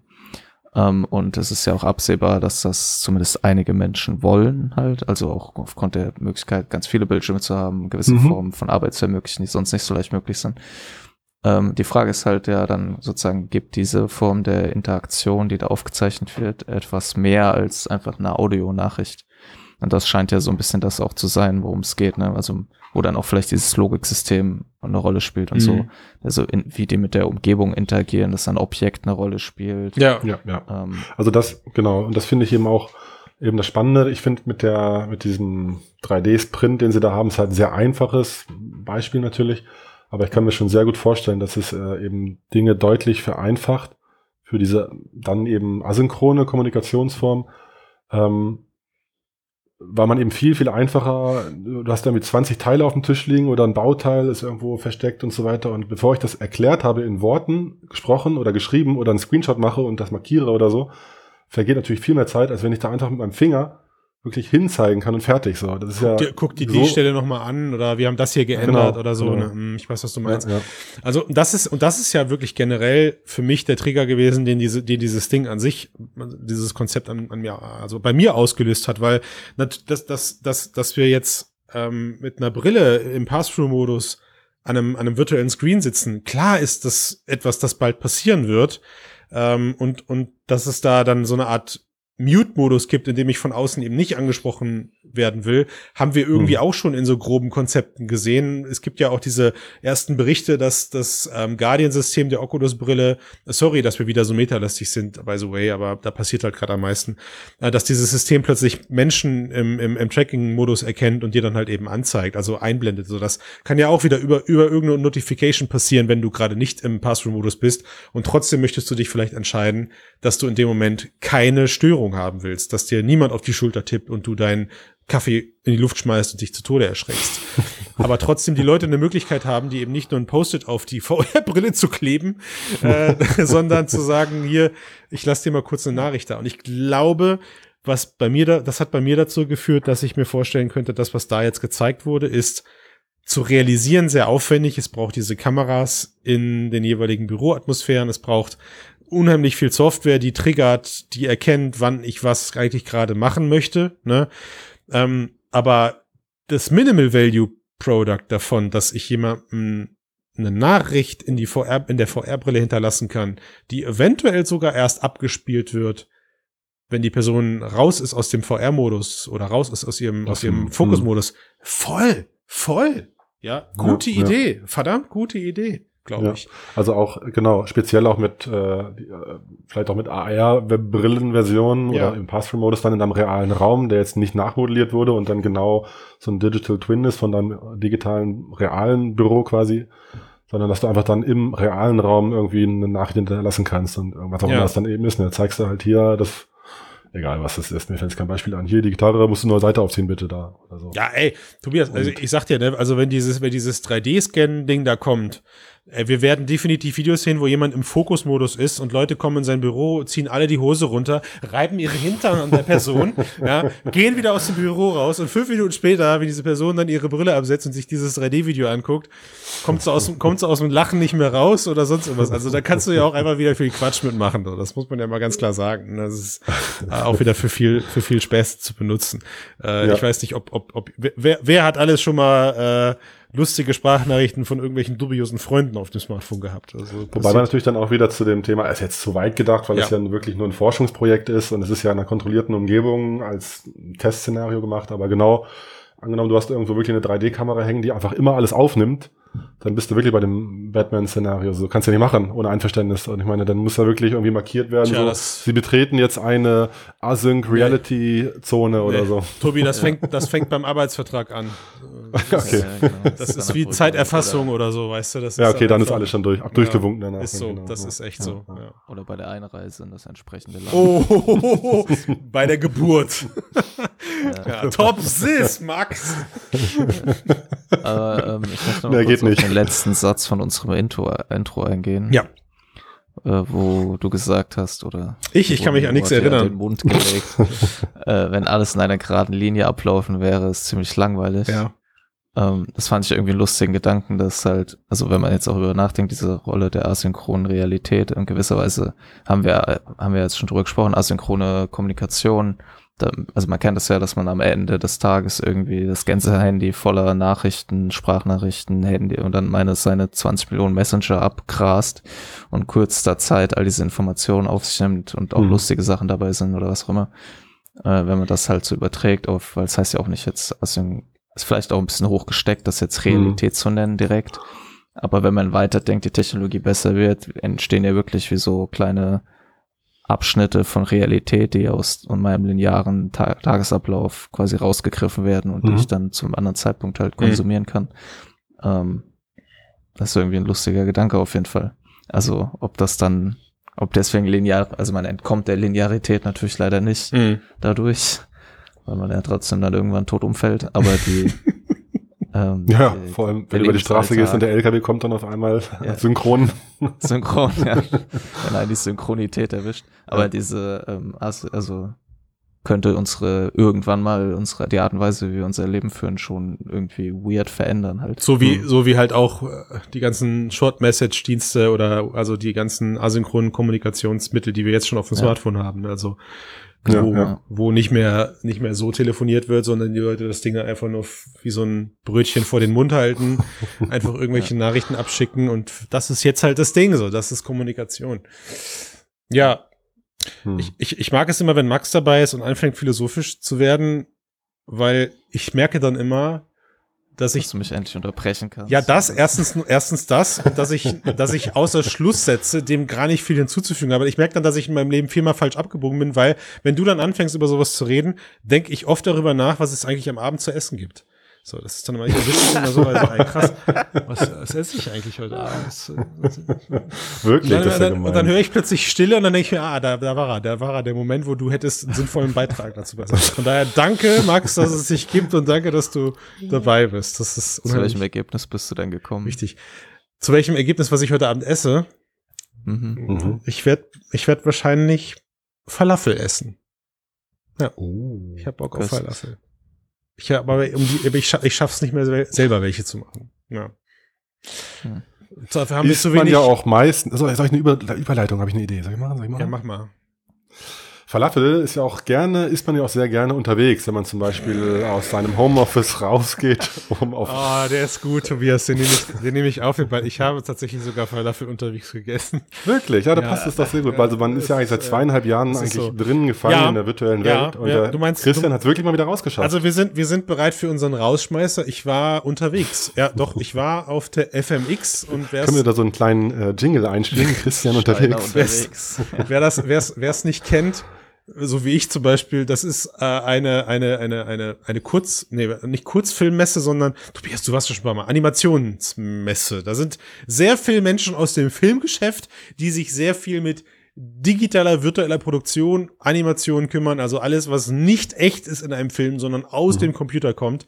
Um, ähm, und es ist ja auch absehbar, dass das zumindest einige Menschen wollen halt, also auch aufgrund der Möglichkeit, ganz viele Bildschirme zu haben, gewisse mhm. Formen von Arbeit zu ermöglichen, die sonst nicht so leicht möglich sind. Ähm, die Frage ist halt ja dann sozusagen, gibt diese Form der Interaktion, die da aufgezeichnet wird, etwas mehr als einfach eine Audionachricht? Und das scheint ja so ein bisschen das auch zu sein, worum es geht, ne? Also, wo dann auch vielleicht dieses Logiksystem eine Rolle spielt und mhm. so. Also, in, wie die mit der Umgebung interagieren, dass ein Objekt eine Rolle spielt. Ja, ja, ja. Ähm, also das, genau. Und das finde ich eben auch eben das Spannende. Ich finde mit der, mit diesem 3D-Sprint, den sie da haben, ist halt ein sehr einfaches Beispiel natürlich. Aber ich kann mir schon sehr gut vorstellen, dass es äh, eben Dinge deutlich vereinfacht für diese dann eben asynchrone Kommunikationsform. Ähm, war man eben viel, viel einfacher. Du hast damit 20 Teile auf dem Tisch liegen oder ein Bauteil ist irgendwo versteckt und so weiter. Und bevor ich das erklärt habe in Worten gesprochen oder geschrieben oder einen Screenshot mache und das markiere oder so, vergeht natürlich viel mehr Zeit, als wenn ich da einfach mit meinem Finger wirklich hinzeigen kann und fertig so. Das ist guck ja dir, guck dir so, die Stelle noch mal an oder wir haben das hier geändert Genau, oder so. genau. Ne? Hm, Ich weiß, was du meinst. Ja, ja. Also das ist und das ist ja wirklich generell für mich der Trigger gewesen, den diese, den dieses Ding an sich, dieses Konzept an, an mir, also bei mir ausgelöst hat, weil dass dass dass dass wir jetzt ähm, mit einer Brille im Pass-through-Modus an einem, an einem virtuellen Screen sitzen. Klar ist das etwas, das bald passieren wird ähm, und und dass es da dann so eine Art Mute-Modus gibt, in dem ich von außen eben nicht angesprochen werden will, haben wir irgendwie Hm. auch schon in so groben Konzepten gesehen. Es gibt ja auch diese ersten Berichte, dass das ähm, Guardian-System der Oculus-Brille, sorry, dass wir wieder so metalastig sind, by the way, aber da passiert halt gerade am meisten, äh, dass dieses System plötzlich Menschen im, im, im Tracking-Modus erkennt und dir dann halt eben anzeigt, also einblendet. So, das kann ja auch wieder über, über irgendeine Notification passieren, wenn du gerade nicht im Pass-Through-Modus bist und trotzdem möchtest du dich vielleicht entscheiden, dass du in dem Moment keine Störung haben willst, dass dir niemand auf die Schulter tippt und du deinen Kaffee in die Luft schmeißt und dich zu Tode erschreckst. Aber trotzdem die Leute eine Möglichkeit haben, die eben nicht nur ein Post-it auf die VR-Brille zu kleben, äh, sondern zu sagen, hier, ich lasse dir mal kurz eine Nachricht da. Und ich glaube, was bei mir da, das hat bei mir dazu geführt, dass ich mir vorstellen könnte, das, was da jetzt gezeigt wurde, ist zu realisieren sehr aufwendig. Es braucht diese Kameras in den jeweiligen Büroatmosphären. Es braucht unheimlich viel Software, die triggert, die erkennt, wann ich was eigentlich gerade machen möchte. Ne? Ähm, aber das Minimal Value Product davon, dass ich jemandem eine Nachricht in die VR, in der VR-Brille hinterlassen kann, die eventuell sogar erst abgespielt wird, wenn die Person raus ist aus dem VR-Modus oder raus ist aus ihrem, aus ihrem dem- Fokus-Modus. Voll, voll. Ja, gute Ja, ja. Idee. Verdammt gute Idee, glaube Ja. ich. Also auch, genau, speziell auch mit, äh, äh, vielleicht auch mit AR-Brillenversionen Ja. oder im Pass-Through-Modus dann in einem realen Raum, der jetzt nicht nachmodelliert wurde und dann genau so ein Digital Twin ist von deinem digitalen, realen Büro quasi, sondern dass du einfach dann im realen Raum irgendwie eine Nachricht hinterlassen kannst und irgendwas auch Ja. immer das dann eben ist. Und dann zeigst du halt hier, das, egal was das ist, mir fällt jetzt kein Beispiel an. Hier, die Gitarre musst du nur Seite aufziehen, bitte da. Oder so. Ja, ey, Tobias, also Und- ich sag dir, ne, also wenn dieses, wenn dieses 3D-Scan-Ding da kommt, wir werden definitiv Videos sehen, wo jemand im Fokusmodus ist und Leute kommen in sein Büro, ziehen alle die Hose runter, reiben ihre Hintern an der Person, ja, gehen wieder aus dem Büro raus und fünf Minuten später, wenn diese Person dann ihre Brille absetzt und sich dieses 3D-Video anguckt, kommt sie aus, dem- kommt sie aus dem Lachen nicht mehr raus oder sonst irgendwas. Also da kannst du ja auch einfach wieder viel Quatsch mitmachen. Das muss man ja mal ganz klar sagen. Das ist äh, auch wieder für viel, für viel Spaß zu benutzen. Äh, Ja. Ich weiß nicht, ob, ob, ob wer, wer hat alles schon mal äh, lustige Sprachnachrichten von irgendwelchen dubiosen Freunden auf dem Smartphone gehabt? Also, Wobei man natürlich dann auch wieder zu dem Thema, ist jetzt zu weit gedacht, weil Ja. es ja wirklich nur ein Forschungsprojekt ist und es ist ja in einer kontrollierten Umgebung als Testszenario gemacht, aber genau, angenommen, du hast irgendwo wirklich eine 3D-Kamera hängen, die einfach immer alles aufnimmt, dann bist du wirklich bei dem Batman-Szenario. So kannst du ja nicht machen, ohne Einverständnis. Und ich meine, dann muss da wirklich irgendwie markiert werden, Tja, so, das- sie betreten jetzt eine Async-Reality-Zone oder Nee. so. Tobi, das fängt, das fängt beim Arbeitsvertrag an. Okay. Ja, genau. Das ist wie Zeiterfassung Oder, oder so, weißt du? Das Ja, okay, dann ist alles schon durch, ab durchgewunken danach. Ist so, Genau, das ja. ist echt Ja, so. ja. Ja. oder bei der Einreise in das entsprechende Land. Oh, bei der Geburt. Ja, top sis, Max. Aber ähm, ich möchte noch Nee, nicht. den letzten Satz von unserem Intro, Intro eingehen. Ja. Äh, wo du gesagt hast, oder Ich, ich kann mich an nichts erinnern. den Mund gelegt. äh, wenn alles in einer geraden Linie ablaufen wäre, ist ziemlich langweilig. Ja. Ähm, das fand ich irgendwie einen lustigen Gedanken, dass halt, also wenn man jetzt auch über nachdenkt, diese Rolle der asynchronen Realität, in gewisser Weise haben wir, haben wir jetzt schon drüber gesprochen, asynchrone Kommunikation. Also man kennt das ja, dass man am Ende des Tages irgendwie das ganze Handy voller Nachrichten, Sprachnachrichten, Handy und dann meine seine 20 Millionen Messenger abgrast und kürzester Zeit all diese Informationen auf sich nimmt und auch Mhm. lustige Sachen dabei sind oder was auch immer. Äh, wenn man das halt so überträgt auf, weil es heißt ja auch nicht jetzt asynchron ist vielleicht auch ein bisschen hochgesteckt, das jetzt Realität zu nennen direkt. Aber wenn man weiterdenkt, die Technologie besser wird, entstehen ja wirklich wie so kleine Abschnitte von Realität, die aus meinem linearen Ta Tagesablauf quasi rausgegriffen werden und die Mhm. ich dann zum anderen Zeitpunkt halt konsumieren kann. Ähm, das ist irgendwie ein lustiger Gedanke auf jeden Fall. Also ob das dann, ob deswegen linear, also man entkommt der Linearität natürlich leider nicht Mhm. dadurch. weil man ja trotzdem dann irgendwann tot umfällt, aber die ähm, ja, vor allem, wenn du über die Straße gehst und der LKW kommt dann auf einmal ja. synchron. Synchron, ja. Wenn einen die Synchronität erwischt. Aber ja. diese, ähm, also könnte unsere irgendwann mal unsere die Art und Weise, wie wir unser Leben führen, schon irgendwie weird verändern halt. So wie mhm. so wie halt auch äh, die ganzen Short Message Dienste oder also die ganzen asynchronen Kommunikationsmittel, die wir jetzt schon auf dem ja. Smartphone haben, also wo, ja, ja. wo nicht mehr nicht mehr so telefoniert wird, sondern die Leute das Ding einfach nur wie so ein Brötchen vor den Mund halten, einfach irgendwelche Nachrichten abschicken und das ist jetzt halt das Ding so, das ist Kommunikation. Ja, hm. Ich, ich, ich mag es immer, wenn Max dabei ist und anfängt philosophisch zu werden, weil ich merke dann immer, dass, dass ich du mich endlich unterbrechen kannst. Ja, das erstens erstens das und dass ich dass ich außer Schluss setze, dem gar nicht viel hinzuzufügen, aber ich merke dann, dass ich in meinem Leben viermal falsch abgebogen bin, weil wenn du dann anfängst über sowas zu reden, denke ich oft darüber nach, was es eigentlich am Abend zu essen gibt. So, das ist dann immer, ich immer so, also, ey, krass, was, was esse ich eigentlich heute Abend? Wirklich, dann, das ist ja dann, Und dann höre ich plötzlich Stille und dann denke ich mir, ah, da, da war er, da war er, der Moment, wo du hättest einen sinnvollen Beitrag dazu beitragen. Von daher danke, Max, dass es sich gibt und danke, dass du dabei bist. Das ist Zu welchem Ergebnis bist du denn gekommen? Richtig. Zu welchem Ergebnis, was ich heute Abend esse? Mhm. mhm. Ich werde ich werd wahrscheinlich Falafel essen. Ja. Oh, ich habe Bock auf Falafel. Ich, aber um die, ich, scha ich schaff's nicht mehr selber welche zu machen. Ja. Hm. Dafür haben ist wir zu wenig. man ja auch meistens. Also, soll ich eine Über Überleitung? Habe ich eine Idee? Soll ich machen? Soll ich machen? Ja, mach mal. Falafel ist ja auch gerne, isst man ja auch sehr gerne unterwegs, wenn man zum Beispiel aus seinem Homeoffice rausgeht, um auf. Ah, oh, der ist gut, Tobias, den nehme ich, den nehme ich auf, weil ich habe tatsächlich sogar Falafel unterwegs gegessen. Wirklich? Ja, da ja, passt es doch sehr gut. Also man ist ja eigentlich seit zweieinhalb Jahren eigentlich so. drinnen gefallen ja, in der virtuellen Welt. und ja, du meinst, Christian hat es wirklich mal wieder rausgeschafft. Also wir sind, wir sind bereit für unseren Rausschmeißer. Ich war unterwegs. Ja, doch, ich war auf der FMX und wer Können wir da so einen kleinen äh, Jingle einspielen? Christian unterwegs. unterwegs. wer das, wer es nicht kennt, so wie ich zum Beispiel, das ist äh, eine, eine, eine, eine, eine Kurz, nee, nicht Kurzfilmmesse, sondern, Tobias, du warst schon mal, Animationsmesse. Da sind sehr viele Menschen aus dem Filmgeschäft, die sich sehr viel mit digitaler, virtueller Produktion, Animation kümmern, also alles, was nicht echt ist in einem Film, sondern aus mhm. dem Computer kommt,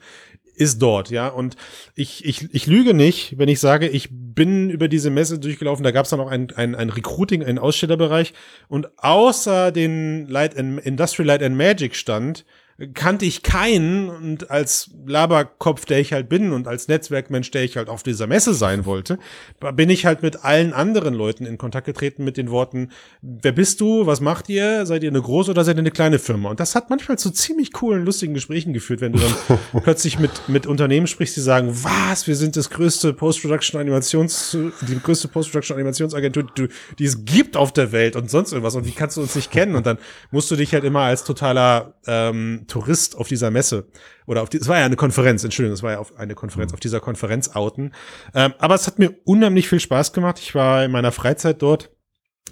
ist dort, ja. Und ich, ich, ich lüge nicht, wenn ich sage, ich bin über diese Messe durchgelaufen. Da gab es dann auch ein, ein, ein Recruiting, einen Ausstellerbereich. Und außer den Light and, Industrial Light and Magic Stand kannte ich keinen und als Laberkopf, der ich halt bin und als Netzwerkmensch, der ich halt auf dieser Messe sein wollte, bin ich halt mit allen anderen Leuten in Kontakt getreten mit den Worten, wer bist du, was macht ihr, seid ihr eine große oder seid ihr eine kleine Firma? Und das hat manchmal zu ziemlich coolen, lustigen Gesprächen geführt, wenn du dann plötzlich mit, mit Unternehmen sprichst, die sagen, was, wir sind das größte Post-Production-Animations, die größte Post-Production-Animationsagentur, die, die es gibt auf der Welt und sonst irgendwas und wie kannst du uns nicht kennen? Und dann musst du dich halt immer als totaler ähm, Tourist auf dieser Messe oder auf die, es war ja eine Konferenz, Entschuldigung, es war ja auf eine Konferenz, mhm. auf dieser Konferenz outen. Ähm, aber es hat mir unheimlich viel Spaß gemacht. Ich war in meiner Freizeit dort.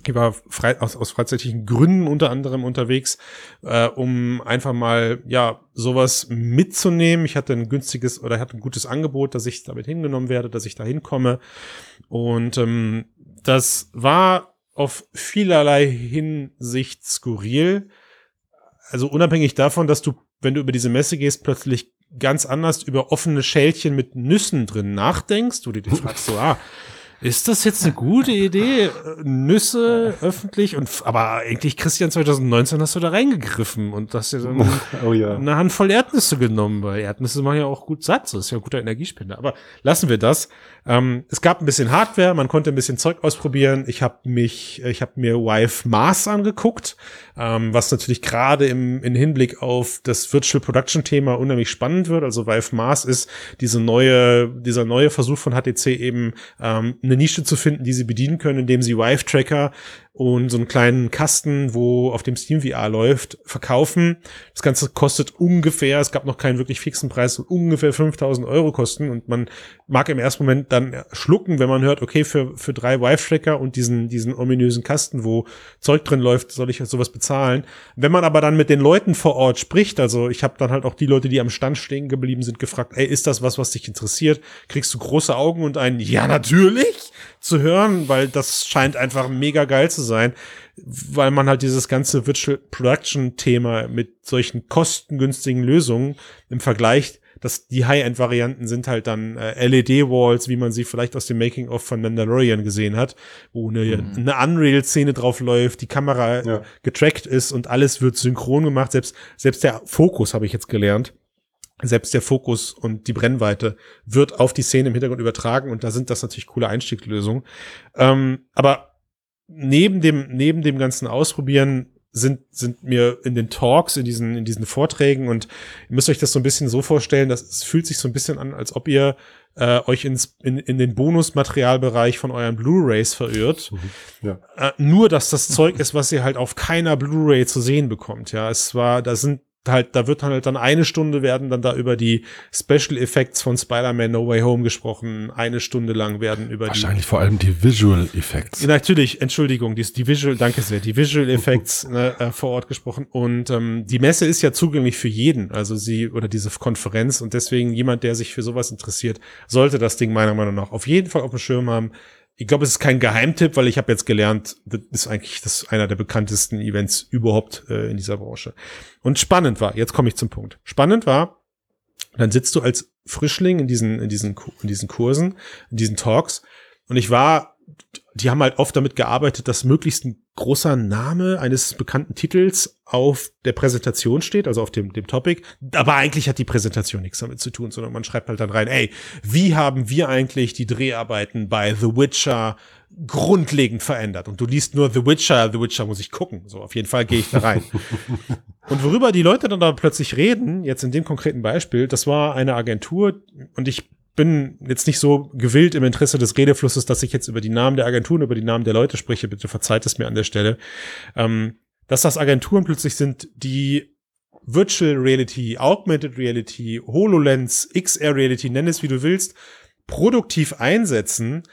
Ich war frei, aus, aus freizeitlichen Gründen unter anderem unterwegs, äh, um einfach mal ja sowas mitzunehmen. Ich hatte ein günstiges oder ich hatte ein gutes Angebot, dass ich damit hingenommen werde, dass ich da hinkomme. Und ähm, das war auf vielerlei Hinsicht skurril also unabhängig davon, dass du, wenn du über diese Messe gehst, plötzlich ganz anders über offene Schälchen mit Nüssen drin nachdenkst, du dir fragst so, ah, ist das jetzt eine gute Idee? Nüsse öffentlich und aber eigentlich Christian 2019 hast du da reingegriffen und hast dir dann oh, ja. eine Handvoll Erdnüsse genommen, weil Erdnüsse machen ja auch gut satt, das ist ja ein guter Energiespender. Aber lassen wir das. Ähm, es gab ein bisschen Hardware, man konnte ein bisschen Zeug ausprobieren. Ich habe mich, ich habe mir Wife Mars angeguckt, ähm, was natürlich gerade im in Hinblick auf das Virtual Production Thema unheimlich spannend wird. Also Vive Mars ist diese neue, dieser neue Versuch von HTC eben ähm, eine Nische zu finden, die sie bedienen können, indem sie Vive Tracker und so einen kleinen Kasten, wo auf dem Steam VR läuft, verkaufen. Das Ganze kostet ungefähr, es gab noch keinen wirklich fixen Preis, ungefähr 5000 Euro kosten und man mag im ersten Moment dann schlucken, wenn man hört, okay, für, für drei Vive-Tracker und diesen, diesen ominösen Kasten, wo Zeug drin läuft, soll ich sowas bezahlen. Wenn man aber dann mit den Leuten vor Ort spricht, also ich habe dann halt auch die Leute, die am Stand stehen geblieben sind, gefragt, ey, ist das was, was dich interessiert? Kriegst du große Augen und ein Ja, natürlich? zu hören, weil das scheint einfach mega geil zu sein, weil man halt dieses ganze Virtual Production Thema mit solchen kostengünstigen Lösungen im Vergleich dass die High-End-Varianten sind halt dann äh, LED-Walls, wie man sie vielleicht aus dem Making-of von Mandalorian gesehen hat, wo eine, mhm. eine Unreal-Szene drauf läuft, die Kamera ja. getrackt ist und alles wird synchron gemacht. Selbst, selbst der Fokus habe ich jetzt gelernt selbst der Fokus und die Brennweite wird auf die Szene im Hintergrund übertragen und da sind das natürlich coole Einstiegslösungen. Ähm, aber neben dem, neben dem ganzen Ausprobieren sind, sind mir in den Talks, in diesen, in diesen Vorträgen und ihr müsst euch das so ein bisschen so vorstellen, dass es fühlt sich so ein bisschen an, als ob ihr äh, euch ins, in, in den Bonusmaterialbereich von euren Blu-Rays verirrt. Mhm. Ja. Äh, nur, dass das Zeug ist, was ihr halt auf keiner Blu-Ray zu sehen bekommt. Ja, es war, da sind halt, da wird halt dann eine Stunde werden dann da über die Special Effects von Spider-Man No Way Home gesprochen. Eine Stunde lang werden über Wahrscheinlich die, vor allem die Visual Effects. Ja, natürlich, Entschuldigung, die, die Visual, danke sehr, die Visual Effects ne, äh, vor Ort gesprochen. Und ähm, die Messe ist ja zugänglich für jeden, also sie oder diese Konferenz und deswegen jemand, der sich für sowas interessiert, sollte das Ding meiner Meinung nach auf jeden Fall auf dem Schirm haben ich glaube, es ist kein Geheimtipp, weil ich habe jetzt gelernt, das ist eigentlich das einer der bekanntesten Events überhaupt äh, in dieser Branche. Und spannend war, jetzt komme ich zum Punkt. Spannend war, dann sitzt du als Frischling in diesen in diesen in diesen Kursen, in diesen Talks und ich war die haben halt oft damit gearbeitet, dass möglichst ein großer Name eines bekannten Titels auf der Präsentation steht, also auf dem, dem Topic. Aber eigentlich hat die Präsentation nichts damit zu tun, sondern man schreibt halt dann rein, ey, wie haben wir eigentlich die Dreharbeiten bei The Witcher grundlegend verändert? Und du liest nur The Witcher, The Witcher muss ich gucken. So, auf jeden Fall gehe ich da rein. und worüber die Leute dann da plötzlich reden, jetzt in dem konkreten Beispiel, das war eine Agentur und ich bin jetzt nicht so gewillt im Interesse des Redeflusses, dass ich jetzt über die Namen der Agenturen, über die Namen der Leute spreche. Bitte verzeiht es mir an der Stelle. Ähm, dass das Agenturen plötzlich sind, die Virtual Reality, Augmented Reality, HoloLens, XR Reality, nenn es wie du willst, produktiv einsetzen,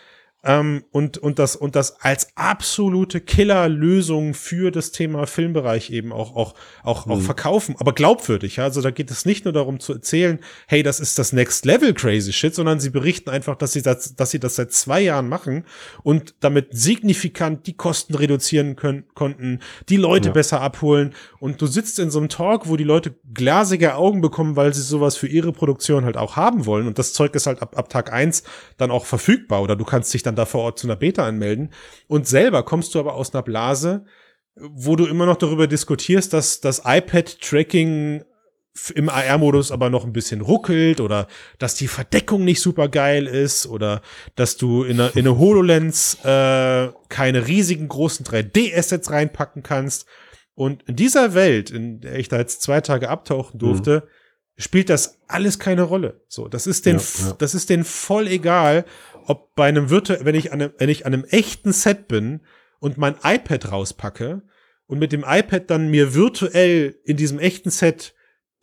ähm, und, und, das, und das als absolute Killerlösung für das Thema Filmbereich eben auch, auch, auch, mhm. auch verkaufen, aber glaubwürdig. Ja? Also da geht es nicht nur darum zu erzählen, hey, das ist das Next Level Crazy Shit, sondern sie berichten einfach, dass sie das, dass sie das seit zwei Jahren machen und damit signifikant die Kosten reduzieren können, konnten, die Leute ja. besser abholen. Und du sitzt in so einem Talk, wo die Leute glasige Augen bekommen, weil sie sowas für ihre Produktion halt auch haben wollen. Und das Zeug ist halt ab, ab Tag eins dann auch verfügbar oder du kannst dich dann dann da vor Ort zu einer Beta anmelden. Und selber kommst du aber aus einer Blase, wo du immer noch darüber diskutierst, dass das iPad-Tracking im AR-Modus aber noch ein bisschen ruckelt oder dass die Verdeckung nicht super geil ist oder dass du in eine, in eine HoloLens äh, keine riesigen großen 3D-Assets reinpacken kannst. Und in dieser Welt, in der ich da jetzt zwei Tage abtauchen durfte, mhm. Spielt das alles keine Rolle. So, das ist den, ja, ja. das ist den voll egal, ob bei einem virtuell, wenn ich an einem, wenn ich an einem echten Set bin und mein iPad rauspacke und mit dem iPad dann mir virtuell in diesem echten Set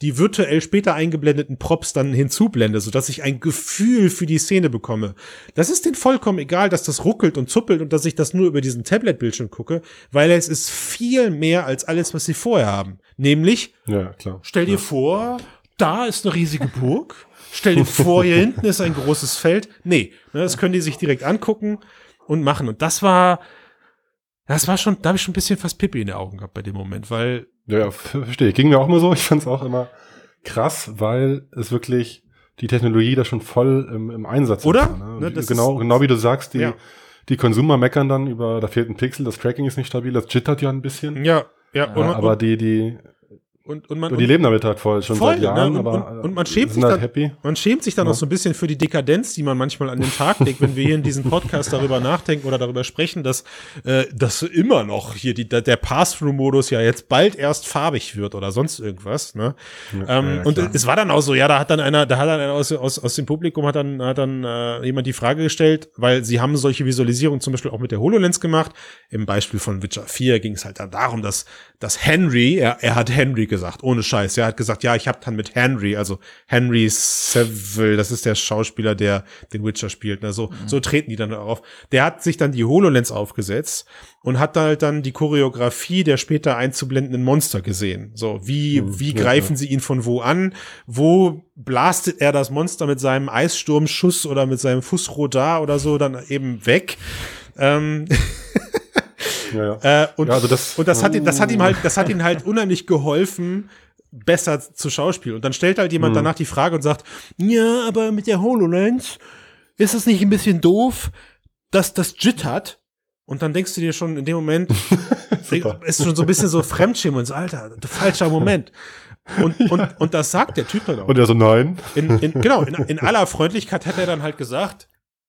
die virtuell später eingeblendeten Props dann hinzublende, sodass ich ein Gefühl für die Szene bekomme. Das ist denen vollkommen egal, dass das ruckelt und zuppelt und dass ich das nur über diesen Tablet-Bildschirm gucke, weil es ist viel mehr als alles, was sie vorher haben. Nämlich, ja, klar. stell dir ja. vor, da ist eine riesige Burg Stell dir vor, hier hinten ist ein großes Feld. Nee, ne, das können die sich direkt angucken und machen. Und das war, das war schon, da habe ich schon ein bisschen fast Pippi in den Augen gehabt bei dem Moment, weil. Ja, ja verstehe. Ging mir auch immer so. Ich fand es auch immer krass, weil es wirklich die Technologie da schon voll im, im Einsatz ist. Oder? Ne? Ne, genau, genau wie du sagst, die, ja. die Consumer meckern dann über, da fehlt ein Pixel, das Tracking ist nicht stabil, das jittert ja ein bisschen. Ja, ja. ja und, aber die, die, und, und man, und die leben damit halt voll, schon voll, seit Jahren, ne? und, aber und, man schämt sich halt dann, happy. man schämt sich dann ja. auch so ein bisschen für die Dekadenz, die man manchmal an den Tag legt, wenn wir hier in diesem Podcast darüber nachdenken oder darüber sprechen, dass, äh, dass immer noch hier die, der Pass-Through-Modus ja jetzt bald erst farbig wird oder sonst irgendwas. Ne? Ja, ähm, ja, und es war dann auch so, ja, da hat dann einer, da hat dann einer aus, aus, aus dem Publikum hat dann, hat dann äh, jemand die Frage gestellt, weil sie haben solche Visualisierungen zum Beispiel auch mit der HoloLens gemacht. Im Beispiel von Witcher 4 ging es halt dann darum, dass, dass Henry, er, er hat Henry gesagt, gesagt, ohne Scheiß. Er hat gesagt, ja, ich habe dann mit Henry, also Henry Seville, das ist der Schauspieler, der den Witcher spielt. Ne? So, mhm. so treten die dann auf. Der hat sich dann die HoloLens aufgesetzt und hat halt dann die Choreografie der später einzublendenden Monster gesehen. So, wie, mhm, wie greifen sie ihn von wo an? Wo blastet er das Monster mit seinem Eissturmschuss oder mit seinem Fußrodar oder so dann eben weg? Ähm Ja, ja. Äh, und, ja, also das, und das hat, ihn, das hat ihm halt, das hat ihm halt unheimlich geholfen, besser zu Schauspiel. Und dann stellt halt jemand mhm. danach die Frage und sagt, ja, aber mit der HoloLens ist es nicht ein bisschen doof, dass das JIT hat? Und dann denkst du dir schon in dem Moment, ist schon so ein bisschen so Fremdschirm und so, Alter, falscher Moment. Und, und, und das sagt der Typ dann auch. Und er so, nein. In, in, genau, in, in aller Freundlichkeit hat er dann halt gesagt,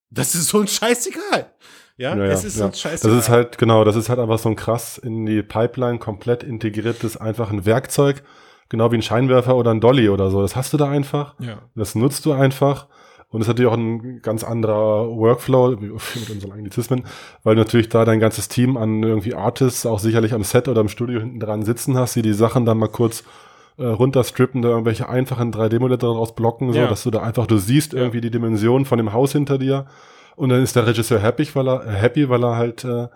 das ist so ein Scheißegal. Ja, ja, es ist ja. so ein Scheiß. Das ist halt, genau, das ist halt einfach so ein krass in die Pipeline komplett integriertes, einfach ein Werkzeug, genau wie ein Scheinwerfer oder ein Dolly oder so. Das hast du da einfach. Ja. Das nutzt du einfach. Und es ist natürlich auch ein ganz anderer Workflow mit unseren Anglizismen, weil du natürlich da dein ganzes Team an irgendwie Artists auch sicherlich am Set oder im Studio hinten dran sitzen hast, die die Sachen dann mal kurz äh, runterstrippen, da irgendwelche einfachen 3D-Modelle daraus blocken, so, ja. dass du da einfach, du siehst irgendwie die Dimension von dem Haus hinter dir und dann ist der Regisseur happy, weil er, äh, happy, weil er halt äh,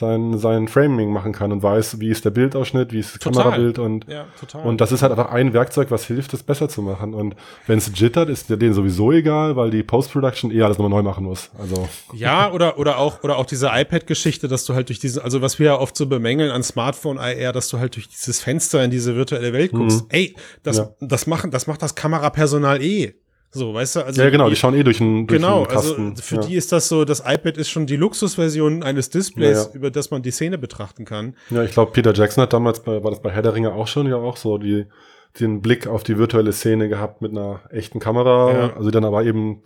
sein, sein Framing machen kann und weiß, wie ist der Bildausschnitt, wie ist das total. Kamerabild und, ja, und das ist halt einfach ein Werkzeug, was hilft, das besser zu machen. Und wenn es jittert, ist der denen sowieso egal, weil die Post-Production eh alles nochmal neu machen muss. Also. Ja, oder, oder auch, oder auch diese iPad-Geschichte, dass du halt durch diese, also was wir ja oft so bemängeln an Smartphone IR, dass du halt durch dieses Fenster in diese virtuelle Welt guckst. Mhm. Ey, das, ja. das machen, das macht das Kamerapersonal eh. So, weißt du, also. Ja, genau, die, die schauen eh durch einen, durch genau, einen Kasten. Also für ja. die ist das so, das iPad ist schon die Luxusversion eines Displays, ja, ja. über das man die Szene betrachten kann. Ja, ich glaube, Peter Jackson hat damals bei, war das bei Herr der Ringe auch schon ja auch so, die, den Blick auf die virtuelle Szene gehabt mit einer echten Kamera, also dann aber eben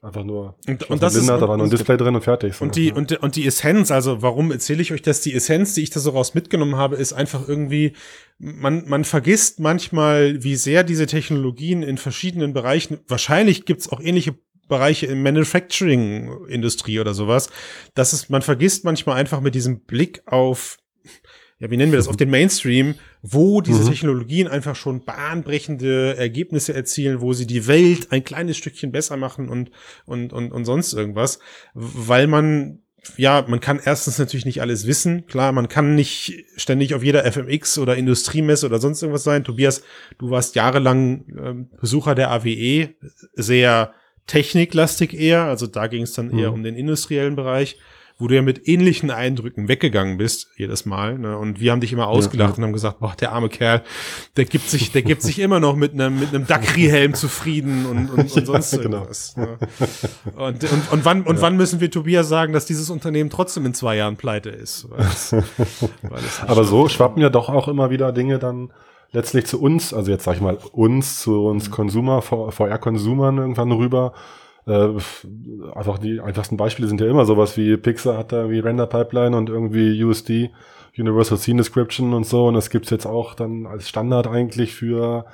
Einfach nur. Und, und das Blinder, ist, da war nur ein Display drin und fertig. So. Und die, und, und die Essenz, also warum erzähle ich euch das? Die Essenz, die ich da so raus mitgenommen habe, ist einfach irgendwie, man, man vergisst manchmal, wie sehr diese Technologien in verschiedenen Bereichen, wahrscheinlich gibt's auch ähnliche Bereiche in Manufacturing-Industrie oder sowas, dass es, man vergisst manchmal einfach mit diesem Blick auf ja, wie nennen wir das, auf den Mainstream, wo diese mhm. Technologien einfach schon bahnbrechende Ergebnisse erzielen, wo sie die Welt ein kleines Stückchen besser machen und, und, und, und sonst irgendwas, weil man ja, man kann erstens natürlich nicht alles wissen. Klar, man kann nicht ständig auf jeder FMX oder Industriemesse oder sonst irgendwas sein. Tobias, du warst jahrelang äh, Besucher der AWE, sehr techniklastig eher. Also da ging es dann eher mhm. um den industriellen Bereich wo du ja mit ähnlichen Eindrücken weggegangen bist, jedes Mal. Ne? Und wir haben dich immer ausgelacht ja, ja. und haben gesagt, boah, der arme Kerl, der gibt sich, der gibt sich immer noch mit einem, mit einem Dakri-Helm zufrieden und, und, und sonst ja, genau. irgendwas. Ne? Und, und, und wann, und wann müssen wir Tobias sagen, dass dieses Unternehmen trotzdem in zwei Jahren pleite ist? Weil es, weil es Aber so schwappen ja doch auch immer wieder Dinge dann letztlich zu uns, also jetzt sag ich mal uns, zu uns mhm. Consumer, VR-Consumern irgendwann rüber, äh, einfach die einfachsten Beispiele sind ja immer sowas wie Pixar hat da wie Render Pipeline und irgendwie USD, Universal Scene Description und so. Und das gibt's jetzt auch dann als Standard eigentlich für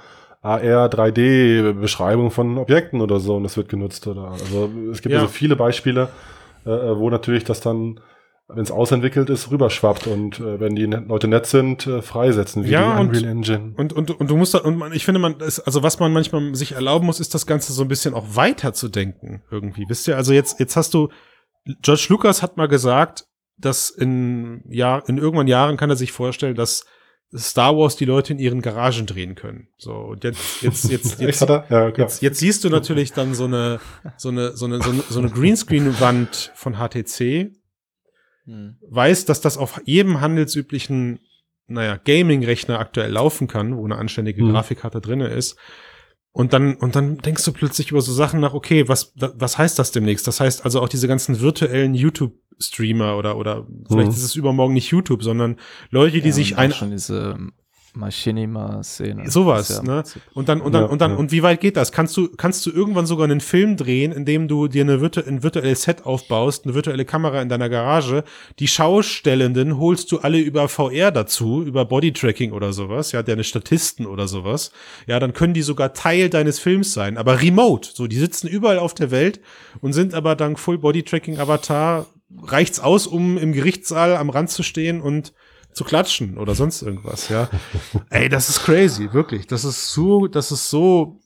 AR 3D-Beschreibung von Objekten oder so. Und das wird genutzt. Oder also es gibt ja. also viele Beispiele, äh, wo natürlich das dann wenn es ausentwickelt ist, rüberschwappt und äh, wenn die Leute nett sind, äh, freisetzen, wie ja, die Unreal Engine. Und, und, und du musst da, und man, ich finde, man, ist, also was man manchmal sich erlauben muss, ist das Ganze so ein bisschen auch weiter zu denken, irgendwie. Wisst ihr, also jetzt, jetzt hast du, George Lucas hat mal gesagt, dass in, ja, in irgendwann Jahren kann er sich vorstellen, dass Star Wars die Leute in ihren Garagen drehen können. So, und jetzt, jetzt, jetzt, jetzt, ja, jetzt, jetzt siehst du natürlich dann so eine, so eine, so eine, so eine, so eine Greenscreen-Wand von HTC, hm. weiß, dass das auf jedem handelsüblichen, naja, Gaming-Rechner aktuell laufen kann, wo eine anständige hm. Grafikkarte drinne ist. Und dann, und dann denkst du plötzlich über so Sachen nach, okay, was, was heißt das demnächst? Das heißt also auch diese ganzen virtuellen YouTube-Streamer oder, oder vielleicht mhm. ist es übermorgen nicht YouTube, sondern Leute, die ja, sich ein. Schon diese Machinima-Szene. Sowas, ja ne? Und dann, und dann, ja, und dann, ja. und wie weit geht das? Kannst du, kannst du irgendwann sogar einen Film drehen, in dem du dir eine virtu ein virtuelles Set aufbaust, eine virtuelle Kamera in deiner Garage, die Schaustellenden holst du alle über VR dazu, über Bodytracking oder sowas, ja, deine Statisten oder sowas. Ja, dann können die sogar Teil deines Films sein, aber remote. So, die sitzen überall auf der Welt und sind aber dank Full Bodytracking Avatar reicht's aus, um im Gerichtssaal am Rand zu stehen und zu klatschen oder sonst irgendwas, ja. Ey, das ist crazy, wirklich. Das ist so, das ist so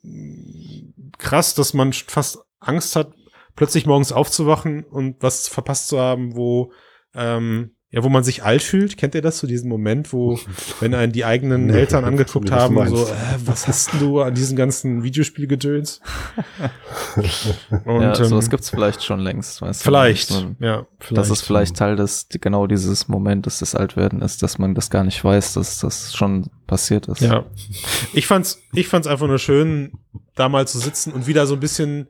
krass, dass man fast Angst hat, plötzlich morgens aufzuwachen und was verpasst zu haben, wo ähm, ja, wo man sich alt fühlt, kennt ihr das, so diesen Moment, wo, wenn einen die eigenen Eltern angeguckt haben, so, äh, was hast denn du an diesen ganzen Videospielgedöns? Und, ja, sowas ähm, gibt's vielleicht schon längst, weißt vielleicht, du? Vielleicht, ja. Vielleicht. Das ist vielleicht Teil des, genau dieses Momentes des Altwerden ist, dass man das gar nicht weiß, dass das schon passiert ist. Ja. Ich fand's, ich fand's einfach nur schön, da mal zu sitzen und wieder so ein bisschen,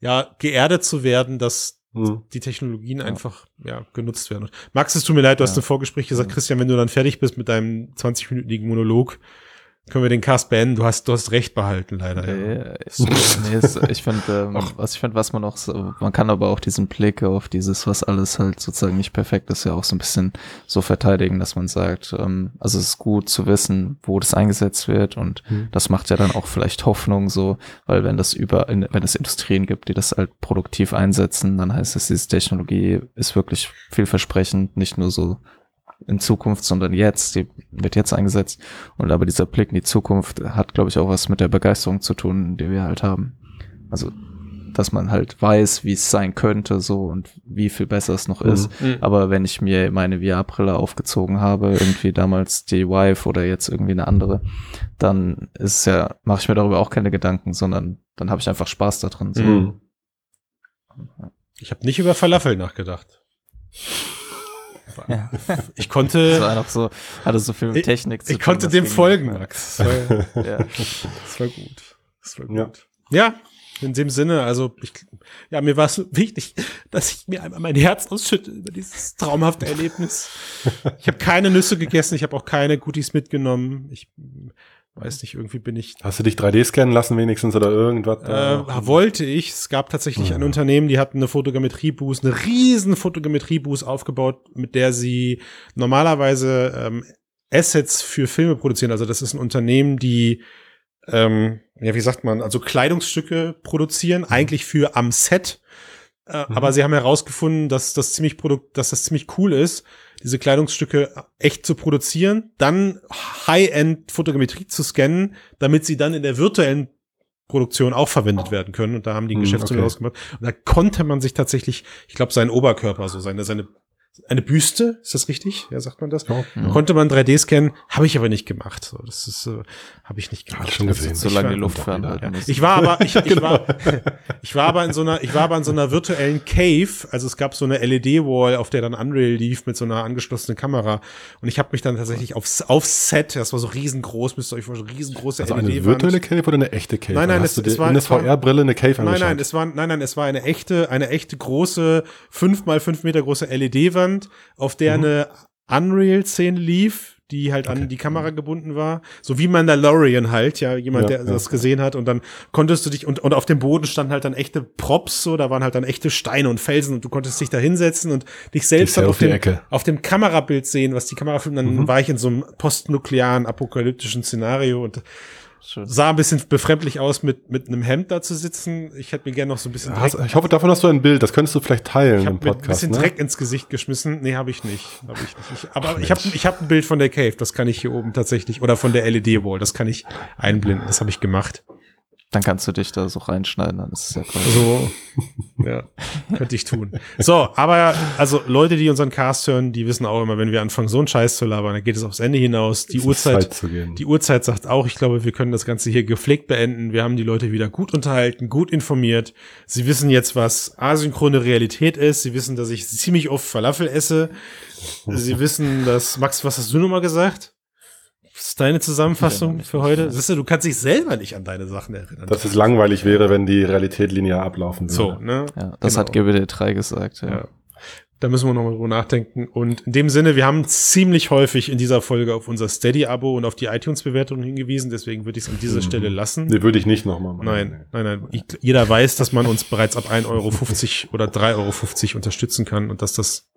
ja, geerdet zu werden, dass, hm. die Technologien ja. einfach ja, genutzt werden. Max, es tut mir leid, du ja. hast im Vorgespräch gesagt, Christian, wenn du dann fertig bist mit deinem 20-minütigen Monolog, können wir den Cast beenden. Du hast, du hast recht behalten, leider. Nee, ja. ich, nee, ich finde, ähm, was ich finde, was man auch, so, man kann aber auch diesen Blick auf dieses, was alles halt sozusagen nicht perfekt ist, ja auch so ein bisschen so verteidigen, dass man sagt, ähm, also es ist gut zu wissen, wo das eingesetzt wird und mhm. das macht ja dann auch vielleicht Hoffnung so, weil wenn das über, wenn es Industrien gibt, die das halt produktiv einsetzen, dann heißt es, diese Technologie ist wirklich vielversprechend, nicht nur so in Zukunft, sondern jetzt, die wird jetzt eingesetzt. Und aber dieser Blick in die Zukunft hat, glaube ich, auch was mit der Begeisterung zu tun, die wir halt haben. Also, dass man halt weiß, wie es sein könnte, so und wie viel besser es noch ist. Mhm. mhm. Aber wenn ich mir meine VR-Brille aufgezogen habe, irgendwie damals die Vive oder jetzt irgendwie eine andere, dann ist ja, mache ich mir darüber auch keine Gedanken, sondern dann habe ich einfach Spaß daran. So. Mhm. Ich habe nicht über Falafel nachgedacht. Ja. Ich konnte. Das war noch so, hatte so viel mit Technik ich, zu Ich konnte dem folgen, Max. Das war, ja. das war gut. Das war gut. Ja. ja. in dem Sinne, also ich, ja, mir war es wichtig, dass ich mir einmal mein Herz ausschütte über dieses traumhafte Erlebnis. Ich habe keine Nüsse gegessen, ich habe auch keine Goodies mitgenommen. Ich Weiß nicht, irgendwie bin ich. Hast du dich 3D scannen lassen wenigstens oder irgendwas? Äh, wollte ich. Es gab tatsächlich ja. ein Unternehmen, die hatten eine Fotogrammetrie-Boost, eine riesen Fotogrammetrie-Boost aufgebaut, mit der sie normalerweise ähm, Assets für Filme produzieren. Also das ist ein Unternehmen, die ähm, ja, wie sagt man, also Kleidungsstücke produzieren, mhm. eigentlich für am Set. Äh, mhm. Aber sie haben herausgefunden, dass das ziemlich produkt, dass das ziemlich cool ist, diese Kleidungsstücke echt zu produzieren, dann High-End-Fotogrammetrie zu scannen, damit sie dann in der virtuellen Produktion auch verwendet werden können. Und da haben die ein hm, Geschäftsmodell okay. ausgemacht. Und da konnte man sich tatsächlich, ich glaube, seinen Oberkörper, so seine, seine eine Büste, ist das richtig? Ja, sagt man das? Ja, ja. Konnte man 3D scannen, habe ich aber nicht gemacht. So, das ist, äh, habe ich nicht gemacht. Hat schon gesehen. So lange die Luft fernhalten. Ja. Ich war aber, ich, ich genau. war, ich war aber in so einer, ich war aber in so einer virtuellen Cave. Also es gab so eine LED-Wall, auf der dann Unreal lief mit so einer angeschlossenen Kamera. Und ich habe mich dann tatsächlich aufs, aufs Set, das war so riesengroß, müsst ihr euch vorstellen, riesengroße also LED. -Wand. Eine virtuelle Cave oder eine echte Cave? Nein, nein, es, es war eine VR-Brille, eine Cave Nein, nein, es war, nein, nein, es war eine echte, eine echte große, fünf mal fünf Meter große LED-Wand, auf der mhm. eine Unreal-Szene lief, die halt okay. an die Kamera gebunden war. So wie Mandalorian halt, ja, jemand, ja, der ja. das gesehen hat. Und dann konntest du dich, und, und auf dem Boden standen halt dann echte Props, so, da waren halt dann echte Steine und Felsen und du konntest dich da hinsetzen und dich selbst dann auf dem, auf dem Kamerabild sehen, was die Kamera filmt. Dann mhm. war ich in so einem postnuklearen, apokalyptischen Szenario und Schön. Sah ein bisschen befremdlich aus, mit, mit einem Hemd da zu sitzen. Ich hätte mir gerne noch so ein bisschen Dreck. ich hoffe, davon hast du ein Bild. Das könntest du vielleicht teilen ich im Podcast. Ein bisschen ne? Dreck ins Gesicht geschmissen. Nee, habe ich nicht. Hab ich nicht. Ich, aber Ach, ich habe ich hab ein Bild von der Cave. Das kann ich hier oben tatsächlich. Oder von der LED-Wall. Das kann ich einblenden. Das habe ich gemacht. Dann kannst du dich da so reinschneiden, dann ist es ja cool. So, ja, könnte ich tun. So, aber also Leute, die unseren Cast hören, die wissen auch immer, wenn wir anfangen, so einen Scheiß zu labern, dann geht es aufs Ende hinaus. Die Uhrzeit, die Uhrzeit sagt auch, ich glaube, wir können das Ganze hier gepflegt beenden. Wir haben die Leute wieder gut unterhalten, gut informiert. Sie wissen jetzt, was asynchrone Realität ist. Sie wissen, dass ich ziemlich oft Falafel esse. Sie wissen, dass, Max, was hast du nochmal gesagt? Was ist deine Zusammenfassung für heute? Siehst du, du kannst dich selber nicht an deine Sachen erinnern. Dass es langweilig wäre, wenn die Realität linear ablaufen würde. So, ne? Ja, das genau. hat GBD3 gesagt, ja. ja. Da müssen wir nochmal drüber nachdenken. Und in dem Sinne, wir haben ziemlich häufig in dieser Folge auf unser Steady-Abo und auf die iTunes-Bewertung hingewiesen. Deswegen würde ich es an dieser mhm. Stelle lassen. Nee, würde ich nicht nochmal machen. Nein, nein, nein. Ich, jeder weiß, dass man uns bereits ab 1,50 Euro oder 3,50 Euro unterstützen kann und dass das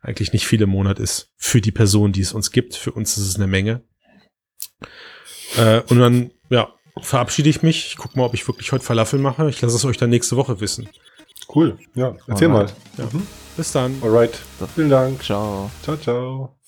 eigentlich nicht viel im Monat ist für die Person, die es uns gibt. Für uns ist es eine Menge. Äh, und dann, ja, verabschiede ich mich. Ich gucke mal, ob ich wirklich heute Falafel mache. Ich lasse es euch dann nächste Woche wissen. Cool. Ja, erzähl Alright. mal. Ja. Mhm. Bis dann. Alright. Vielen Dank. Ciao. Ciao, ciao.